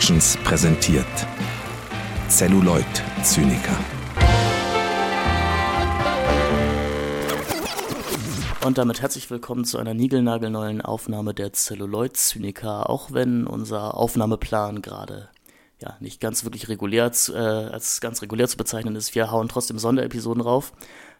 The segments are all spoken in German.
Productions präsentiert Celluloid Zyniker. Und damit herzlich willkommen zu einer niegelnagelneuen Aufnahme der Celluloid Zyniker, auch wenn unser Aufnahmeplan gerade ja nicht ganz wirklich regulär äh, als ganz regulär zu bezeichnen ist. Wir hauen trotzdem Sonderepisoden rauf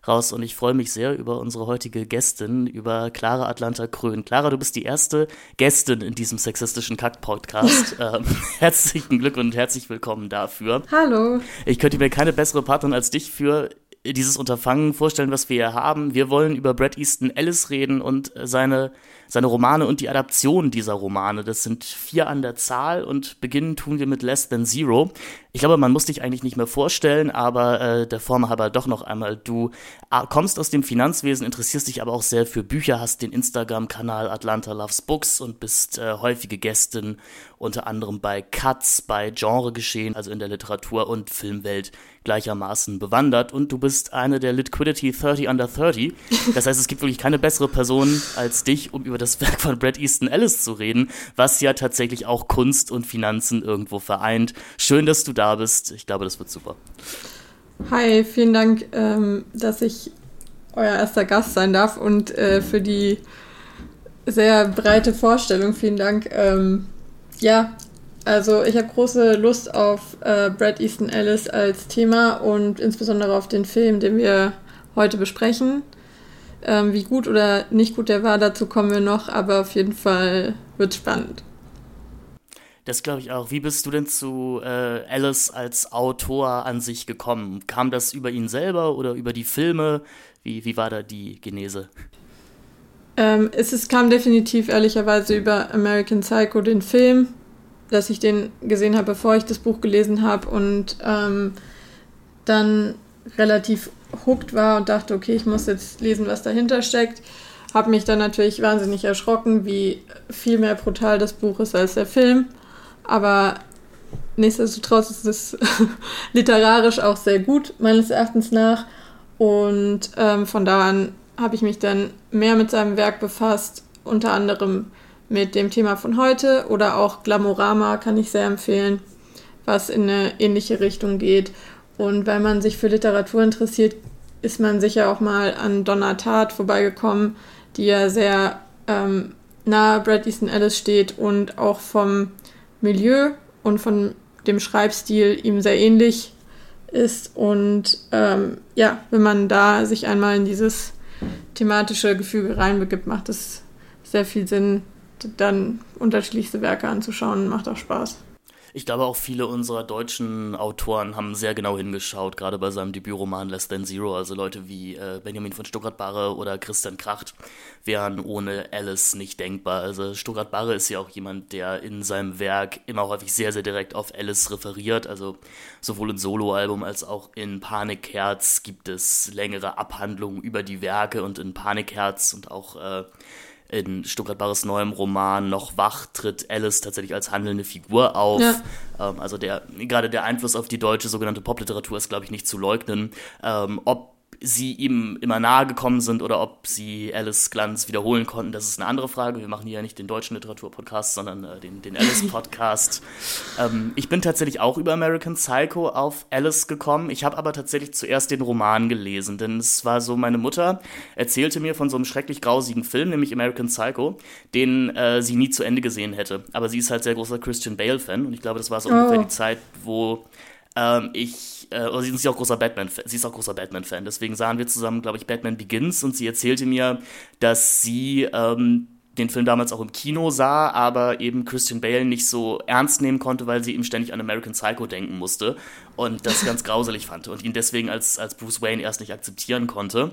raus und ich freue mich sehr über unsere heutige Gästin, über Clara Atlanta Krön. Clara, du bist die erste Gästin in diesem sexistischen Kack-Podcast. ähm, herzlichen Glück und herzlich willkommen dafür. Hallo. Ich könnte mir keine bessere Partnerin als dich für dieses Unterfangen vorstellen, was wir hier haben. Wir wollen über Brad Easton Ellis reden und seine seine Romane und die Adaption dieser Romane. Das sind vier an der Zahl und beginnen tun wir mit Less Than Zero. Ich glaube, man muss dich eigentlich nicht mehr vorstellen, aber äh, der Form halber doch noch einmal. Du äh, kommst aus dem Finanzwesen, interessierst dich aber auch sehr für Bücher, hast den Instagram-Kanal Atlanta Loves Books und bist äh, häufige Gästin unter anderem bei Cuts, bei Genregeschehen, also in der Literatur- und Filmwelt gleichermaßen bewandert und du bist eine der Liquidity 30 under 30. Das heißt, es gibt wirklich keine bessere Person als dich, um über das Werk von Brad Easton Ellis zu reden, was ja tatsächlich auch Kunst und Finanzen irgendwo vereint. Schön, dass du da bist. Ich glaube, das wird super. Hi, vielen Dank, ähm, dass ich euer erster Gast sein darf und äh, für die sehr breite Vorstellung. Vielen Dank. Ähm, ja, also ich habe große Lust auf äh, Brad Easton Ellis als Thema und insbesondere auf den Film, den wir heute besprechen. Ähm, wie gut oder nicht gut der war, dazu kommen wir noch, aber auf jeden Fall wird spannend. Das glaube ich auch. Wie bist du denn zu äh, Alice als Autor an sich gekommen? Kam das über ihn selber oder über die Filme? Wie, wie war da die Genese? Ähm, es ist, kam definitiv ehrlicherweise über American Psycho, den Film, dass ich den gesehen habe, bevor ich das Buch gelesen habe und ähm, dann relativ hooked war und dachte, okay, ich muss jetzt lesen, was dahinter steckt. Habe mich dann natürlich wahnsinnig erschrocken, wie viel mehr brutal das Buch ist als der Film. Aber nichtsdestotrotz ist es literarisch auch sehr gut, meines Erachtens nach. Und ähm, von da an habe ich mich dann mehr mit seinem Werk befasst, unter anderem mit dem Thema von heute oder auch Glamorama kann ich sehr empfehlen, was in eine ähnliche Richtung geht. Und weil man sich für Literatur interessiert, ist man sicher auch mal an Donna Tartt vorbeigekommen, die ja sehr ähm, nahe Brad Easton Ellis steht und auch vom Milieu und von dem Schreibstil ihm sehr ähnlich ist. Und ähm, ja, wenn man da sich einmal in dieses thematische Gefüge reinbegibt, macht es sehr viel Sinn, dann unterschiedlichste Werke anzuschauen. Macht auch Spaß. Ich glaube auch viele unserer deutschen Autoren haben sehr genau hingeschaut, gerade bei seinem Debütroman Less Than Zero. Also Leute wie äh, Benjamin von Stuttgart-Barre oder Christian Kracht wären ohne Alice nicht denkbar. Also Stuttgart-Barre ist ja auch jemand, der in seinem Werk immer häufig sehr, sehr direkt auf Alice referiert. Also sowohl im Soloalbum als auch in Panikherz gibt es längere Abhandlungen über die Werke und in Panikherz und auch äh, in Stuttgart Barres neuem Roman noch wach tritt Alice tatsächlich als handelnde Figur auf. Ja. Ähm, also der, gerade der Einfluss auf die deutsche sogenannte Popliteratur ist, glaube ich, nicht zu leugnen. Ähm, ob sie ihm immer nahe gekommen sind oder ob sie Alice Glanz wiederholen konnten, das ist eine andere Frage. Wir machen hier ja nicht den deutschen Literatur-Podcast, sondern äh, den, den Alice-Podcast. ähm, ich bin tatsächlich auch über American Psycho auf Alice gekommen. Ich habe aber tatsächlich zuerst den Roman gelesen, denn es war so, meine Mutter erzählte mir von so einem schrecklich grausigen Film, nämlich American Psycho, den äh, sie nie zu Ende gesehen hätte. Aber sie ist halt sehr großer Christian Bale-Fan und ich glaube, das war so oh. ungefähr die Zeit, wo ähm, ich, äh, oder sie ist auch großer Batman, sie ist auch großer Batman-Fan. Deswegen sahen wir zusammen, glaube ich, Batman Begins und sie erzählte mir, dass sie ähm, den Film damals auch im Kino sah, aber eben Christian Bale nicht so ernst nehmen konnte, weil sie ihm ständig an American Psycho denken musste und das ganz grauselig fand und ihn deswegen als, als Bruce Wayne erst nicht akzeptieren konnte.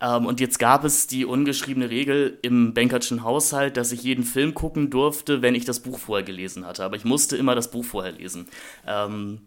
Ähm, und jetzt gab es die ungeschriebene Regel im Bankertschen Haushalt, dass ich jeden Film gucken durfte, wenn ich das Buch vorher gelesen hatte. Aber ich musste immer das Buch vorher lesen. Ähm,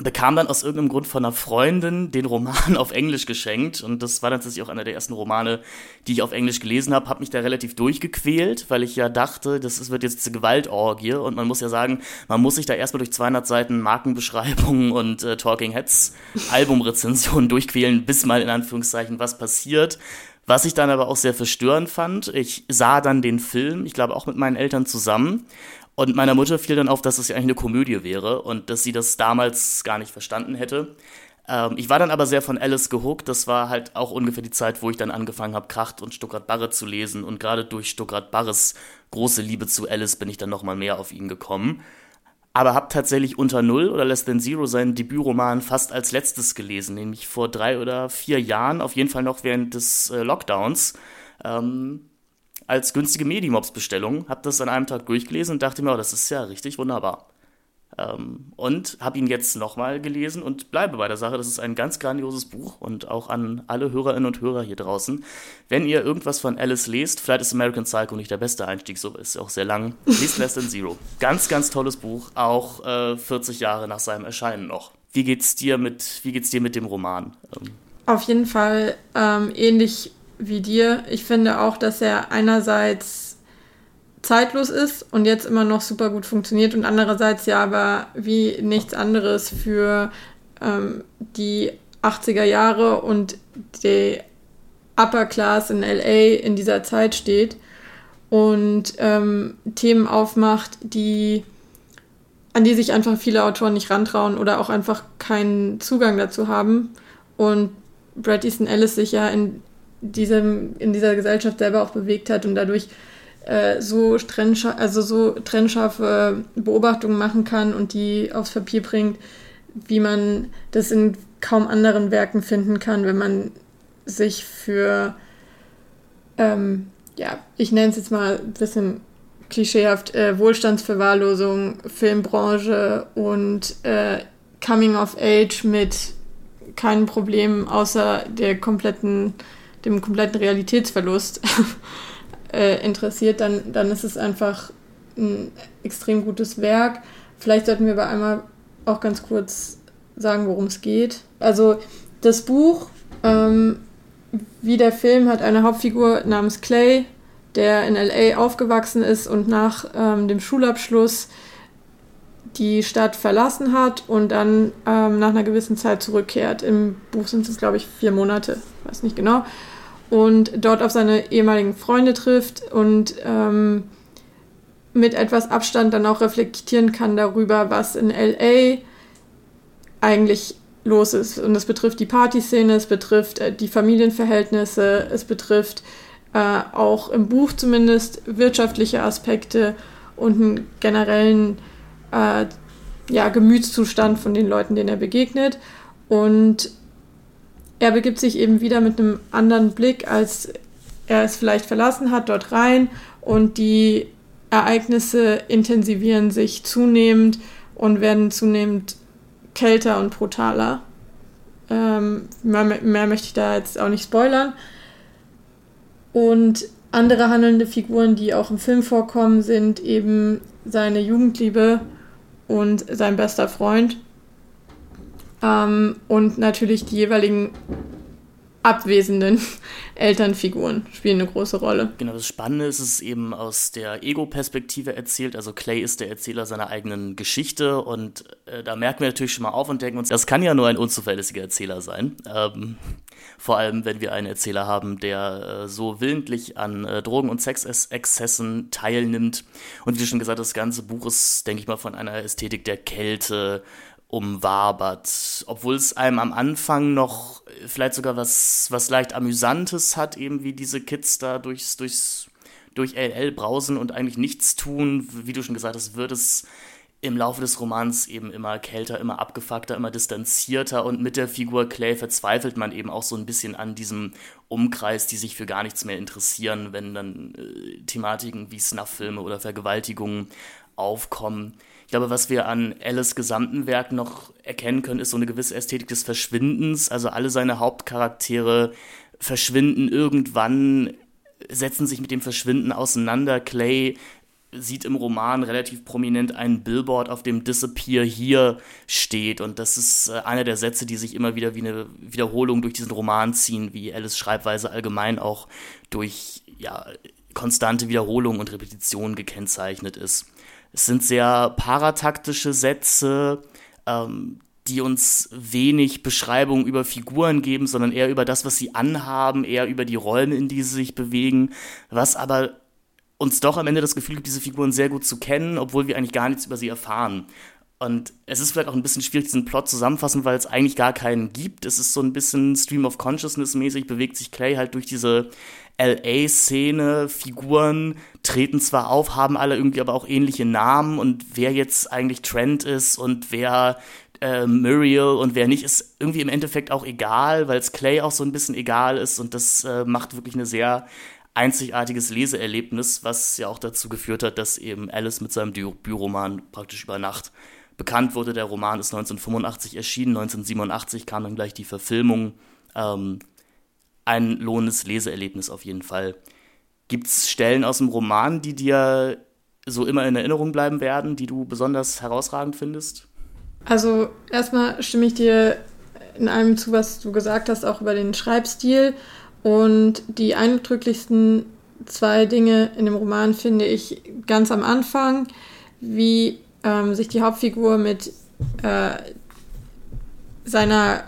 bekam dann aus irgendeinem Grund von einer Freundin den Roman auf Englisch geschenkt. Und das war dann tatsächlich auch einer der ersten Romane, die ich auf Englisch gelesen habe, habe mich da relativ durchgequält, weil ich ja dachte, das wird jetzt eine Gewaltorgie. Und man muss ja sagen, man muss sich da erstmal durch 200 Seiten Markenbeschreibungen und äh, Talking Heads Albumrezensionen durchquälen, bis mal in Anführungszeichen was passiert. Was ich dann aber auch sehr verstörend fand, ich sah dann den Film, ich glaube auch mit meinen Eltern zusammen Und meiner Mutter fiel dann auf, dass es ja eigentlich eine Komödie wäre und dass sie das damals gar nicht verstanden hätte. Ähm, ich war dann aber sehr von Alice gehuckt. Das war halt auch ungefähr die Zeit, wo ich dann angefangen habe, Kracht und Stuttgart Barre zu lesen. Und gerade durch Stuttgart Barres große Liebe zu Alice bin ich dann nochmal mehr auf ihn gekommen. Aber habe tatsächlich unter Null oder Less Than Zero seinen Debütroman fast als letztes gelesen, nämlich vor drei oder vier Jahren, auf jeden Fall noch während des äh, Lockdowns. Ähm, als günstige Medimobs-Bestellung, habe das an einem Tag durchgelesen und dachte mir, oh, das ist ja richtig wunderbar. Ähm, und habe ihn jetzt nochmal gelesen und bleibe bei der Sache. Das ist ein ganz grandioses Buch und auch an alle Hörerinnen und Hörer hier draußen. Wenn ihr irgendwas von Alice lest, vielleicht ist American Psycho nicht der beste Einstieg, so ist auch sehr lang. Lest Less Than Zero. Ganz, ganz tolles Buch, auch äh, 40 Jahre nach seinem Erscheinen noch. Wie geht's dir mit, wie geht's dir mit dem Roman? Ähm, Auf jeden Fall ähm, ähnlich wie dir. Ich finde auch, dass er einerseits zeitlos ist und jetzt immer noch super gut funktioniert und andererseits ja aber wie nichts anderes für ähm, die 80er Jahre und die Upper Class in LA in dieser Zeit steht und ähm, Themen aufmacht, die an die sich einfach viele Autoren nicht rantrauen oder auch einfach keinen Zugang dazu haben. Und Bret Easton Ellis sich ja in diesem, in dieser Gesellschaft selber auch bewegt hat und dadurch äh, so, trennscharf, also so trennscharfe Beobachtungen machen kann und die aufs Papier bringt, wie man das in kaum anderen Werken finden kann, wenn man sich für, ähm, ja, ich nenne es jetzt mal ein bisschen klischeehaft, äh, Wohlstandsverwahrlosung, Filmbranche und äh, Coming of Age mit keinen Problemen außer der kompletten dem kompletten Realitätsverlust äh, interessiert, dann, dann ist es einfach ein extrem gutes Werk. Vielleicht sollten wir aber einmal auch ganz kurz sagen, worum es geht. Also das Buch, ähm, wie der Film, hat eine Hauptfigur namens Clay, der in LA aufgewachsen ist und nach ähm, dem Schulabschluss die Stadt verlassen hat und dann ähm, nach einer gewissen Zeit zurückkehrt. Im Buch sind es, glaube ich, vier Monate, weiß nicht genau und dort auf seine ehemaligen Freunde trifft und ähm, mit etwas Abstand dann auch reflektieren kann darüber, was in LA eigentlich los ist. Und es betrifft die Partyszene, es betrifft äh, die Familienverhältnisse, es betrifft äh, auch im Buch zumindest wirtschaftliche Aspekte und einen generellen äh, ja, Gemütszustand von den Leuten, denen er begegnet. Und er begibt sich eben wieder mit einem anderen Blick, als er es vielleicht verlassen hat, dort rein und die Ereignisse intensivieren sich zunehmend und werden zunehmend kälter und brutaler. Ähm, mehr, mehr möchte ich da jetzt auch nicht spoilern. Und andere handelnde Figuren, die auch im Film vorkommen, sind eben seine Jugendliebe und sein bester Freund. Ähm, und natürlich die jeweiligen abwesenden Elternfiguren spielen eine große Rolle. Genau, das Spannende ist, es ist eben aus der Ego-Perspektive erzählt. Also Clay ist der Erzähler seiner eigenen Geschichte und äh, da merken wir natürlich schon mal auf und denken uns, das kann ja nur ein unzuverlässiger Erzähler sein. Ähm, vor allem, wenn wir einen Erzähler haben, der äh, so willentlich an äh, Drogen- und Sexexzessen teilnimmt. Und wie schon gesagt das ganze Buch ist, denke ich mal, von einer Ästhetik der Kälte, umwabert, obwohl es einem am Anfang noch vielleicht sogar was, was leicht Amüsantes hat, eben wie diese Kids da durchs, durchs, durch LL brausen und eigentlich nichts tun. Wie du schon gesagt hast, wird es im Laufe des Romans eben immer kälter, immer abgefuckter, immer distanzierter und mit der Figur Clay verzweifelt man eben auch so ein bisschen an diesem Umkreis, die sich für gar nichts mehr interessieren, wenn dann äh, Thematiken wie Snuff-Filme oder Vergewaltigungen aufkommen. Ich glaube, was wir an Alice gesamten Werk noch erkennen können, ist so eine gewisse Ästhetik des Verschwindens. Also alle seine Hauptcharaktere verschwinden irgendwann, setzen sich mit dem Verschwinden auseinander. Clay sieht im Roman relativ prominent ein Billboard, auf dem Disappear hier steht. Und das ist äh, einer der Sätze, die sich immer wieder wie eine Wiederholung durch diesen Roman ziehen, wie Alice Schreibweise allgemein auch durch ja, konstante Wiederholung und Repetition gekennzeichnet ist. Es sind sehr parataktische Sätze, ähm, die uns wenig Beschreibung über Figuren geben, sondern eher über das, was sie anhaben, eher über die Räume, in die sie sich bewegen, was aber uns doch am Ende das Gefühl gibt, diese Figuren sehr gut zu kennen, obwohl wir eigentlich gar nichts über sie erfahren. Und es ist vielleicht auch ein bisschen schwierig, diesen Plot zusammenfassen, weil es eigentlich gar keinen gibt. Es ist so ein bisschen Stream of Consciousness mäßig, bewegt sich Clay halt durch diese LA-Szene. Figuren treten zwar auf, haben alle irgendwie aber auch ähnliche Namen und wer jetzt eigentlich Trent ist und wer äh, Muriel und wer nicht, ist irgendwie im Endeffekt auch egal, weil es Clay auch so ein bisschen egal ist und das äh, macht wirklich eine sehr einzigartiges Leseerlebnis, was ja auch dazu geführt hat, dass eben Alice mit seinem Debütroman praktisch über Nacht bekannt wurde. Der Roman ist 1985 erschienen, 1987 kam dann gleich die Verfilmung. Ähm, ein lohnendes Leseerlebnis auf jeden Fall. Gibt es Stellen aus dem Roman, die dir so immer in Erinnerung bleiben werden, die du besonders herausragend findest? Also erstmal stimme ich dir in allem zu, was du gesagt hast, auch über den Schreibstil. Und die eindrücklichsten zwei Dinge in dem Roman finde ich ganz am Anfang, wie ähm, sich die Hauptfigur mit äh, seiner,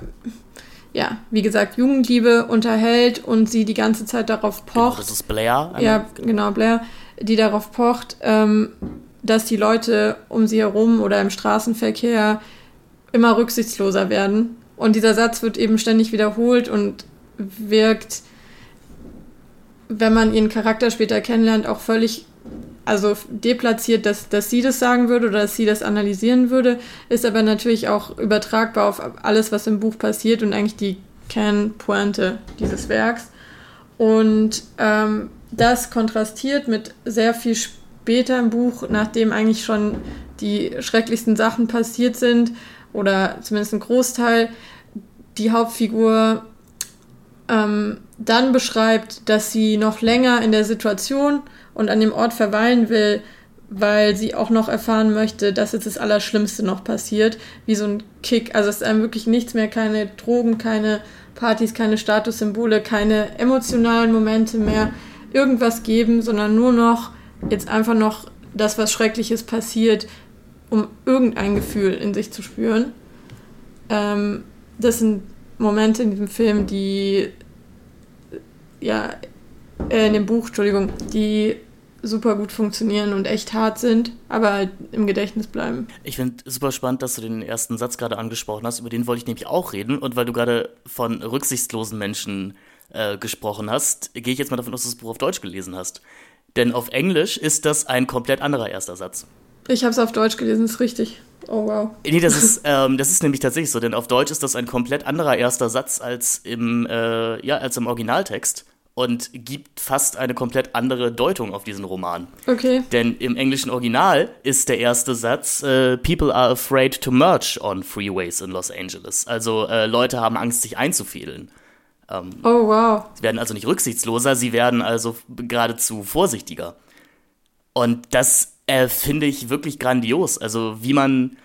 ja, wie gesagt, Jugendliebe unterhält und sie die ganze Zeit darauf pocht. Genau, das ist Blair. Ja, genau, Blair, die darauf pocht, ähm, dass die Leute um sie herum oder im Straßenverkehr immer rücksichtsloser werden. Und dieser Satz wird eben ständig wiederholt und wirkt, wenn man ihren Charakter später kennenlernt, auch völlig also deplatziert, dass, dass sie das sagen würde oder dass sie das analysieren würde, ist aber natürlich auch übertragbar auf alles, was im Buch passiert und eigentlich die Kernpointe dieses Werks. Und ähm, das kontrastiert mit sehr viel später im Buch, nachdem eigentlich schon die schrecklichsten Sachen passiert sind, oder zumindest ein Großteil, die Hauptfigur ähm, dann beschreibt, dass sie noch länger in der Situation und an dem Ort verweilen will, weil sie auch noch erfahren möchte, dass jetzt das Allerschlimmste noch passiert, wie so ein Kick. Also es ist einem wirklich nichts mehr, keine Drogen, keine Partys, keine Statussymbole, keine emotionalen Momente mehr, irgendwas geben, sondern nur noch jetzt einfach noch das, was Schreckliches passiert, um irgendein Gefühl in sich zu spüren. Ähm, das sind Momente in diesem Film, die ja, äh, in dem Buch, Entschuldigung, die super gut funktionieren und echt hart sind, aber halt im Gedächtnis bleiben. Ich finde super spannend, dass du den ersten Satz gerade angesprochen hast. Über den wollte ich nämlich auch reden. Und weil du gerade von rücksichtslosen Menschen äh, gesprochen hast, gehe ich jetzt mal davon aus, dass du das Buch auf Deutsch gelesen hast. Denn auf Englisch ist das ein komplett anderer erster Satz. Ich habe es auf Deutsch gelesen, ist richtig. Oh wow. Nee, das ist, ähm, das ist nämlich tatsächlich so, denn auf Deutsch ist das ein komplett anderer erster Satz als im, äh, ja, als im Originaltext und gibt fast eine komplett andere Deutung auf diesen Roman. Okay. Denn im englischen Original ist der erste Satz: äh, People are afraid to merge on freeways in Los Angeles. Also äh, Leute haben Angst, sich einzufehlen. Ähm, oh, wow. Sie werden also nicht rücksichtsloser, sie werden also geradezu vorsichtiger. Und das äh, finde ich wirklich grandios. Also, wie man,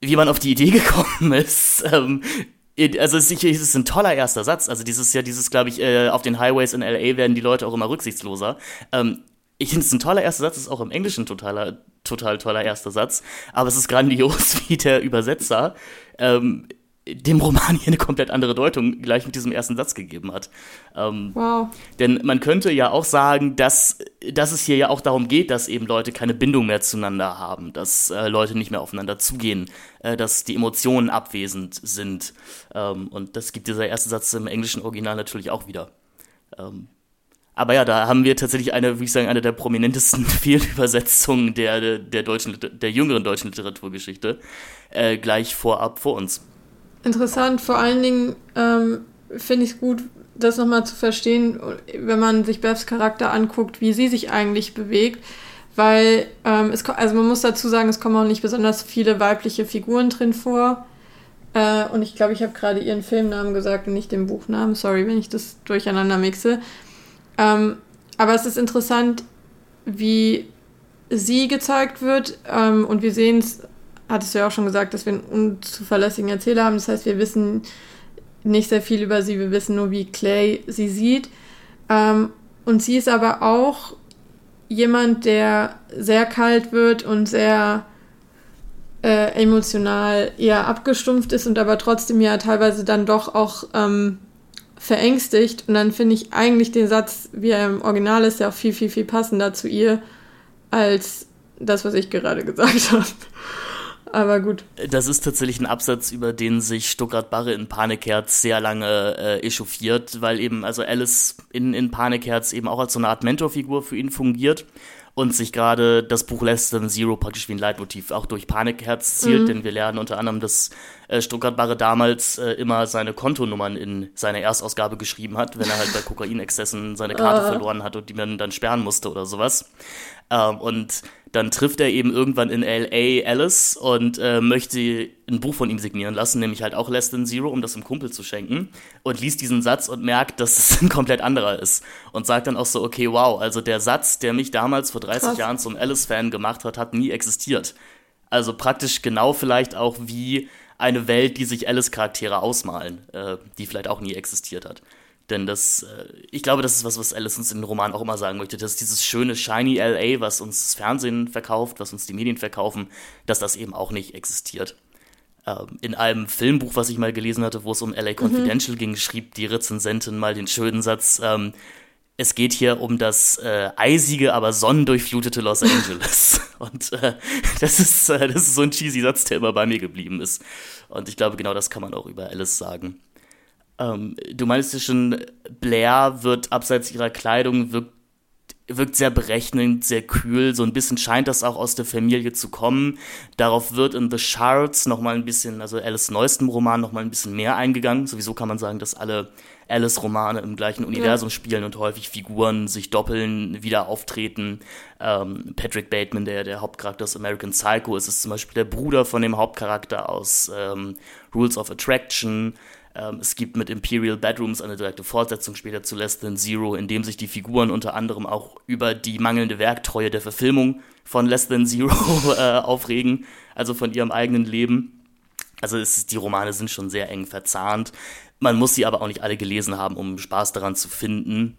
wie man auf die Idee gekommen ist. Ähm, also es ist ein toller erster Satz. Also dieses ja, dieses, glaube ich, äh, auf den Highways in LA werden die Leute auch immer rücksichtsloser. Ähm, ich finde es ein toller erster Satz, ist auch im Englischen totaler, total toller erster Satz. Aber es ist grandios, wie der Übersetzer ähm, dem Roman hier eine komplett andere Deutung gleich mit diesem ersten Satz gegeben hat. Ähm, wow. Denn man könnte ja auch sagen, dass, dass es hier ja auch darum geht, dass eben Leute keine Bindung mehr zueinander haben, dass äh, Leute nicht mehr aufeinander zugehen, äh, dass die Emotionen abwesend sind. Ähm, und das gibt dieser erste Satz im englischen Original natürlich auch wieder. Ähm, aber ja, da haben wir tatsächlich eine, wie ich sagen, eine der prominentesten Fehlübersetzungen der, der, deutschen, der jüngeren deutschen Literaturgeschichte äh, gleich vorab vor uns. Interessant, vor allen Dingen ähm, finde ich es gut, das nochmal zu verstehen, wenn man sich Bevs Charakter anguckt, wie sie sich eigentlich bewegt. Weil, ähm, es, also man muss dazu sagen, es kommen auch nicht besonders viele weibliche Figuren drin vor. Äh, und ich glaube, ich habe gerade ihren Filmnamen gesagt und nicht den Buchnamen. Sorry, wenn ich das durcheinander mixe. Ähm, aber es ist interessant, wie sie gezeigt wird. Ähm, und wir sehen es hattest du ja auch schon gesagt, dass wir einen unzuverlässigen Erzähler haben. Das heißt, wir wissen nicht sehr viel über sie, wir wissen nur, wie Clay sie sieht. Ähm, und sie ist aber auch jemand, der sehr kalt wird und sehr äh, emotional eher abgestumpft ist und aber trotzdem ja teilweise dann doch auch ähm, verängstigt und dann finde ich eigentlich den Satz, wie er im Original ist, ja auch viel, viel, viel passender zu ihr als das, was ich gerade gesagt habe. Aber gut. Das ist tatsächlich ein Absatz, über den sich Stuttgart Barre in Panikherz sehr lange äh, echauffiert, weil eben also Alice in, in Panikherz eben auch als so eine Art Mentorfigur für ihn fungiert und sich gerade das Buch Less Than Zero praktisch wie ein Leitmotiv auch durch Panikherz zielt, mhm. denn wir lernen unter anderem, dass äh, Stuttgart Barre damals äh, immer seine Kontonummern in seiner Erstausgabe geschrieben hat, wenn er halt bei Kokainexzessen seine Karte uh. verloren hat und die man dann sperren musste oder sowas. Ähm, und dann trifft er eben irgendwann in LA Alice und äh, möchte ein Buch von ihm signieren lassen, nämlich halt auch Less Than Zero, um das dem Kumpel zu schenken. Und liest diesen Satz und merkt, dass es ein komplett anderer ist. Und sagt dann auch so, okay, wow, also der Satz, der mich damals vor 30 Krass. Jahren zum Alice-Fan gemacht hat, hat nie existiert. Also praktisch genau vielleicht auch wie eine Welt, die sich Alice-Charaktere ausmalen, äh, die vielleicht auch nie existiert hat. Denn das, äh, ich glaube, das ist was, was Alice uns in den Roman auch immer sagen möchte, dass dieses schöne, shiny LA, was uns das Fernsehen verkauft, was uns die Medien verkaufen, dass das eben auch nicht existiert. Ähm, in einem Filmbuch, was ich mal gelesen hatte, wo es um LA mhm. Confidential mhm. ging, schrieb die Rezensentin mal den schönen Satz, ähm, es geht hier um das äh, eisige, aber sonnendurchflutete Los Angeles. Und äh, das, ist, äh, das ist so ein cheesy Satz, der immer bei mir geblieben ist. Und ich glaube, genau das kann man auch über Alice sagen. Ähm, du meinst ja schon, Blair wird abseits ihrer Kleidung wirkt, wirkt sehr berechnend, sehr kühl. So ein bisschen scheint das auch aus der Familie zu kommen. Darauf wird in The Shards nochmal ein bisschen, also Alice neuestem Roman nochmal ein bisschen mehr eingegangen. Sowieso kann man sagen, dass alle Alice-Romane im gleichen Universum ja. spielen und häufig Figuren sich doppeln, wieder auftreten. Ähm, Patrick Bateman, der der Hauptcharakter aus American Psycho ist, ist zum Beispiel der Bruder von dem Hauptcharakter aus ähm, Rules of Attraction. Ähm, es gibt mit Imperial Bedrooms eine direkte Fortsetzung später zu Less Than Zero, in dem sich die Figuren unter anderem auch über die mangelnde Werktreue der Verfilmung von Less Than Zero äh, aufregen, also von ihrem eigenen Leben. Also es, die Romane sind schon sehr eng verzahnt. Man muss sie aber auch nicht alle gelesen haben, um Spaß daran zu finden.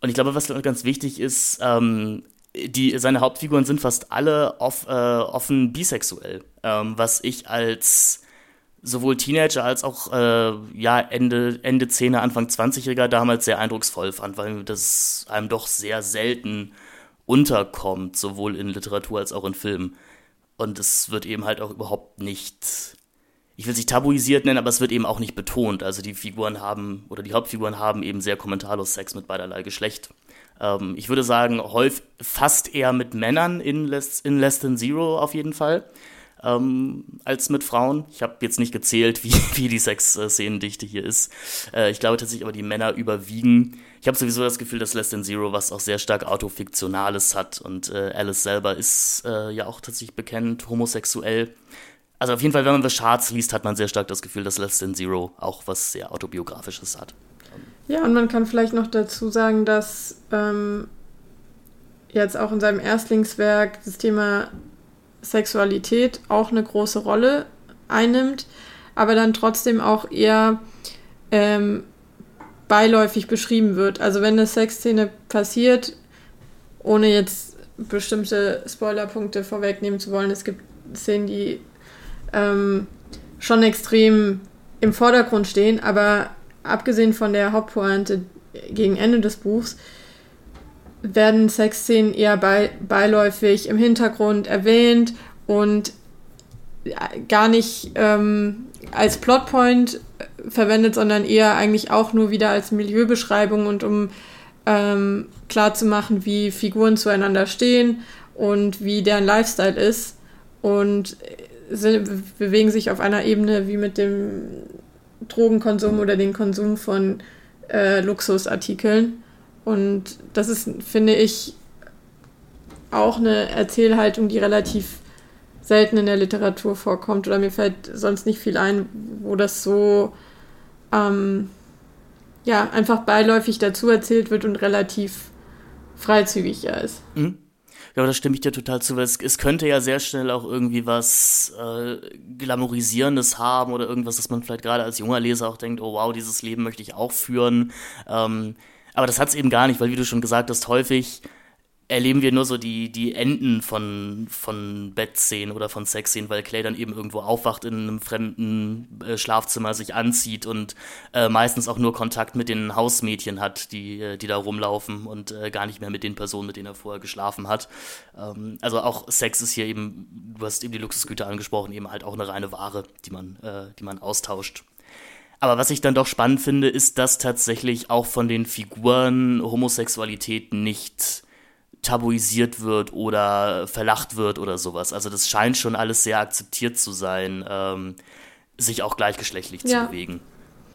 Und ich glaube, was ganz wichtig ist, ähm, die, seine Hauptfiguren sind fast alle off, äh, offen bisexuell, ähm, was ich als sowohl Teenager als auch äh, ja, Ende, Ende 10er, Anfang 20er damals sehr eindrucksvoll fand, weil das einem doch sehr selten unterkommt, sowohl in Literatur als auch in Filmen. Und es wird eben halt auch überhaupt nicht, ich will es nicht tabuisiert nennen, aber es wird eben auch nicht betont. Also die Figuren haben, oder die Hauptfiguren haben eben sehr kommentarlos Sex mit beiderlei Geschlecht. Ähm, ich würde sagen, häufig fast eher mit Männern in Less, in Less Than Zero auf jeden Fall ähm, als mit Frauen. Ich habe jetzt nicht gezählt, wie, wie die Sexszenendichte hier ist. Äh, ich glaube tatsächlich aber, die Männer überwiegen. Ich habe sowieso das Gefühl, dass Less Than Zero was auch sehr stark Autofiktionales hat und äh, Alice selber ist äh, ja auch tatsächlich bekannt homosexuell. Also auf jeden Fall, wenn man The Charts liest, hat man sehr stark das Gefühl, dass Less Than Zero auch was sehr autobiografisches hat. Ja, und man kann vielleicht noch dazu sagen, dass ähm, jetzt auch in seinem Erstlingswerk das Thema Sexualität auch eine große Rolle einnimmt, aber dann trotzdem auch eher ähm, beiläufig beschrieben wird. Also wenn eine Sexszene passiert, ohne jetzt bestimmte Spoilerpunkte vorwegnehmen zu wollen, es gibt Szenen, die ähm, schon extrem im Vordergrund stehen, aber abgesehen von der Hauptpointe gegen Ende des Buchs werden Sexszenen eher bei, beiläufig im Hintergrund erwähnt und gar nicht ähm, als Plotpoint verwendet, sondern eher eigentlich auch nur wieder als Milieubeschreibung und um ähm, klarzumachen, wie Figuren zueinander stehen und wie deren Lifestyle ist und sind, bewegen sich auf einer Ebene wie mit dem Drogenkonsum oder dem Konsum von äh, Luxusartikeln. Und das ist, finde ich, auch eine Erzählhaltung, die relativ selten in der Literatur vorkommt. Oder mir fällt sonst nicht viel ein, wo das so ähm, ja, einfach beiläufig dazu erzählt wird und relativ freizügig ist. Mhm. Ja, da stimme ich dir total zu, weil es, es könnte ja sehr schnell auch irgendwie was äh, Glamourisierendes haben oder irgendwas, dass man vielleicht gerade als junger Leser auch denkt, oh wow, dieses Leben möchte ich auch führen. Ähm, aber das hat es eben gar nicht, weil wie du schon gesagt hast, häufig erleben wir nur so die, die Enden von, von Bettszenen oder von Sexszenen, weil Clay dann eben irgendwo aufwacht in einem fremden äh, Schlafzimmer, sich anzieht und äh, meistens auch nur Kontakt mit den Hausmädchen hat, die, äh, die da rumlaufen und äh, gar nicht mehr mit den Personen, mit denen er vorher geschlafen hat. Ähm, also auch Sex ist hier eben, du hast eben die Luxusgüter angesprochen, eben halt auch eine reine Ware, die man, äh, die man austauscht. Aber was ich dann doch spannend finde, ist, dass tatsächlich auch von den Figuren Homosexualität nicht tabuisiert wird oder verlacht wird oder sowas. Also das scheint schon alles sehr akzeptiert zu sein, ähm, sich auch gleichgeschlechtlich ja. zu bewegen.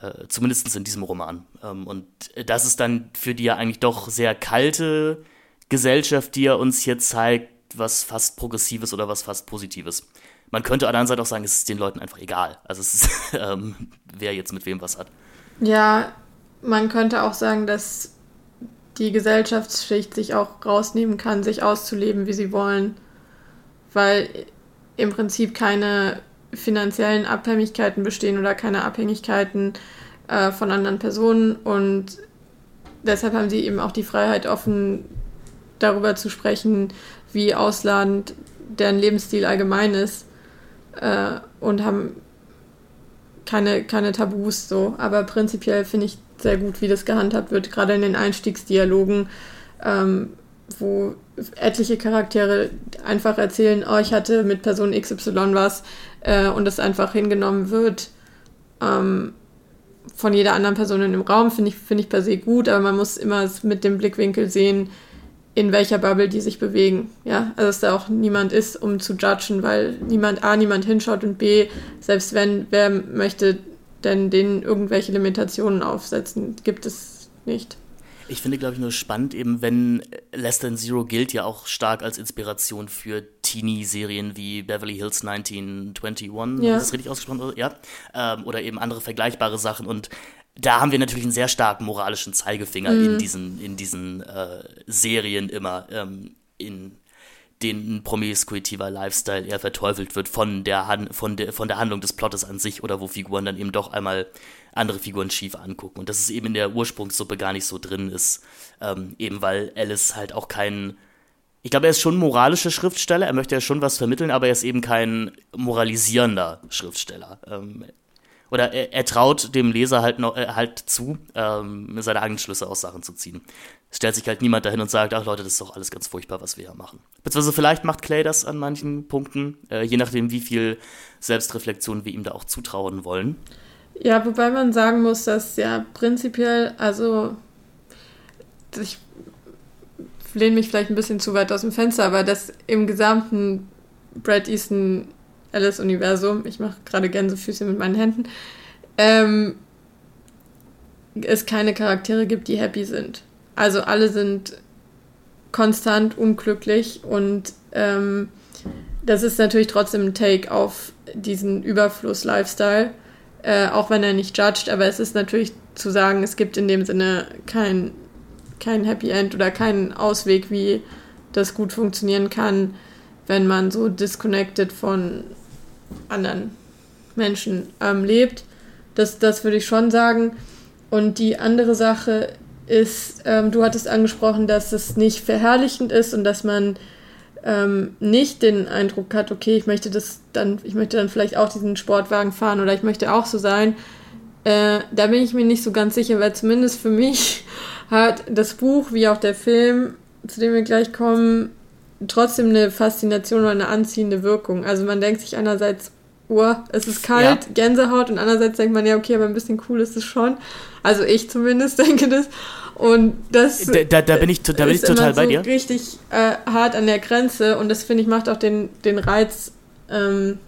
Äh, Zumindest in diesem Roman. Ähm, und das ist dann für die ja eigentlich doch sehr kalte Gesellschaft, die er uns hier zeigt, was fast Progressives oder was fast Positives. Man könnte an der anderen Seite auch sagen, es ist den Leuten einfach egal. Also es ist, ähm, wer jetzt mit wem was hat. Ja, man könnte auch sagen, dass die Gesellschaftsschicht sich auch rausnehmen kann, sich auszuleben, wie sie wollen, weil im Prinzip keine finanziellen Abhängigkeiten bestehen oder keine Abhängigkeiten äh, von anderen Personen und deshalb haben sie eben auch die Freiheit, offen darüber zu sprechen, wie ausladend deren Lebensstil allgemein ist äh, und haben keine, keine Tabus so. Aber prinzipiell finde ich sehr gut, wie das gehandhabt wird, gerade in den Einstiegsdialogen, ähm, wo etliche Charaktere einfach erzählen, oh, ich hatte mit Person XY was äh, und das einfach hingenommen wird ähm, von jeder anderen Person in dem Raum, finde ich, find ich per se gut, aber man muss immer mit dem Blickwinkel sehen, in welcher Bubble die sich bewegen. Ja, also dass da auch niemand ist, um zu judgen, weil niemand A, niemand hinschaut und B, selbst wenn, wer möchte denn denen irgendwelche Limitationen aufsetzen, gibt es nicht. Ich finde, glaube ich, nur spannend, eben wenn Less Than Zero gilt ja auch stark als Inspiration für Teenie-Serien wie Beverly Hills 1921. Ja. Ist das richtig ausgesprochen? Ja. Ähm, oder eben andere vergleichbare Sachen. Und da haben wir natürlich einen sehr starken moralischen Zeigefinger mhm. in diesen, in diesen äh, Serien immer. Ähm, in den promiskuitiver Lifestyle eher verteufelt wird von der, Han von, der, von der Handlung des Plottes an sich oder wo Figuren dann eben doch einmal andere Figuren schief angucken. Und dass es eben in der Ursprungssuppe gar nicht so drin ist. Ähm, eben weil Alice halt auch kein. Ich glaube, er ist schon ein moralischer Schriftsteller, er möchte ja schon was vermitteln, aber er ist eben kein moralisierender Schriftsteller. Ähm, oder er, er, traut dem Leser halt noch, äh, halt zu, ähm, seine eigenen Schlüsse aus Sachen zu ziehen. Es stellt sich halt niemand dahin und sagt, ach Leute, das ist doch alles ganz furchtbar, was wir hier machen. Beziehungsweise vielleicht macht Clay das an manchen Punkten, äh, je nachdem, wie viel Selbstreflexion wir ihm da auch zutrauen wollen. Ja, wobei man sagen muss, dass ja prinzipiell, also ich lehne mich vielleicht ein bisschen zu weit aus dem Fenster, aber dass im gesamten Brad Easton Alice-Universum, ich mache gerade Gänsefüße mit meinen Händen, ähm, es keine Charaktere gibt, die happy sind. Also alle sind konstant unglücklich und ähm, das ist natürlich trotzdem ein Take auf diesen Überfluss-Lifestyle, äh, auch wenn er nicht judged, aber es ist natürlich zu sagen, es gibt in dem Sinne kein, kein Happy End oder keinen Ausweg, wie das gut funktionieren kann, wenn man so disconnected von anderen Menschen ähm, lebt. Das, das würde ich schon sagen. Und die andere Sache ist, ähm, du hattest angesprochen, dass es nicht verherrlichend ist und dass man ähm, nicht den Eindruck hat, okay, ich möchte das dann, ich möchte dann vielleicht auch diesen Sportwagen fahren oder ich möchte auch so sein. Äh, da bin ich mir nicht so ganz sicher, weil zumindest für mich hat das Buch wie auch der Film, zu dem wir gleich kommen, trotzdem eine Faszination oder eine anziehende Wirkung. Also man denkt sich einerseits, oh, es ist kalt, ja. Gänsehaut und andererseits denkt man, ja, okay, aber ein bisschen cool ist es schon. Also ich zumindest denke das. Und das da, da, da bin ich, da bin ich total bei so dir. richtig äh, hart an der Grenze und das finde ich macht auch den, den Reiz ähm,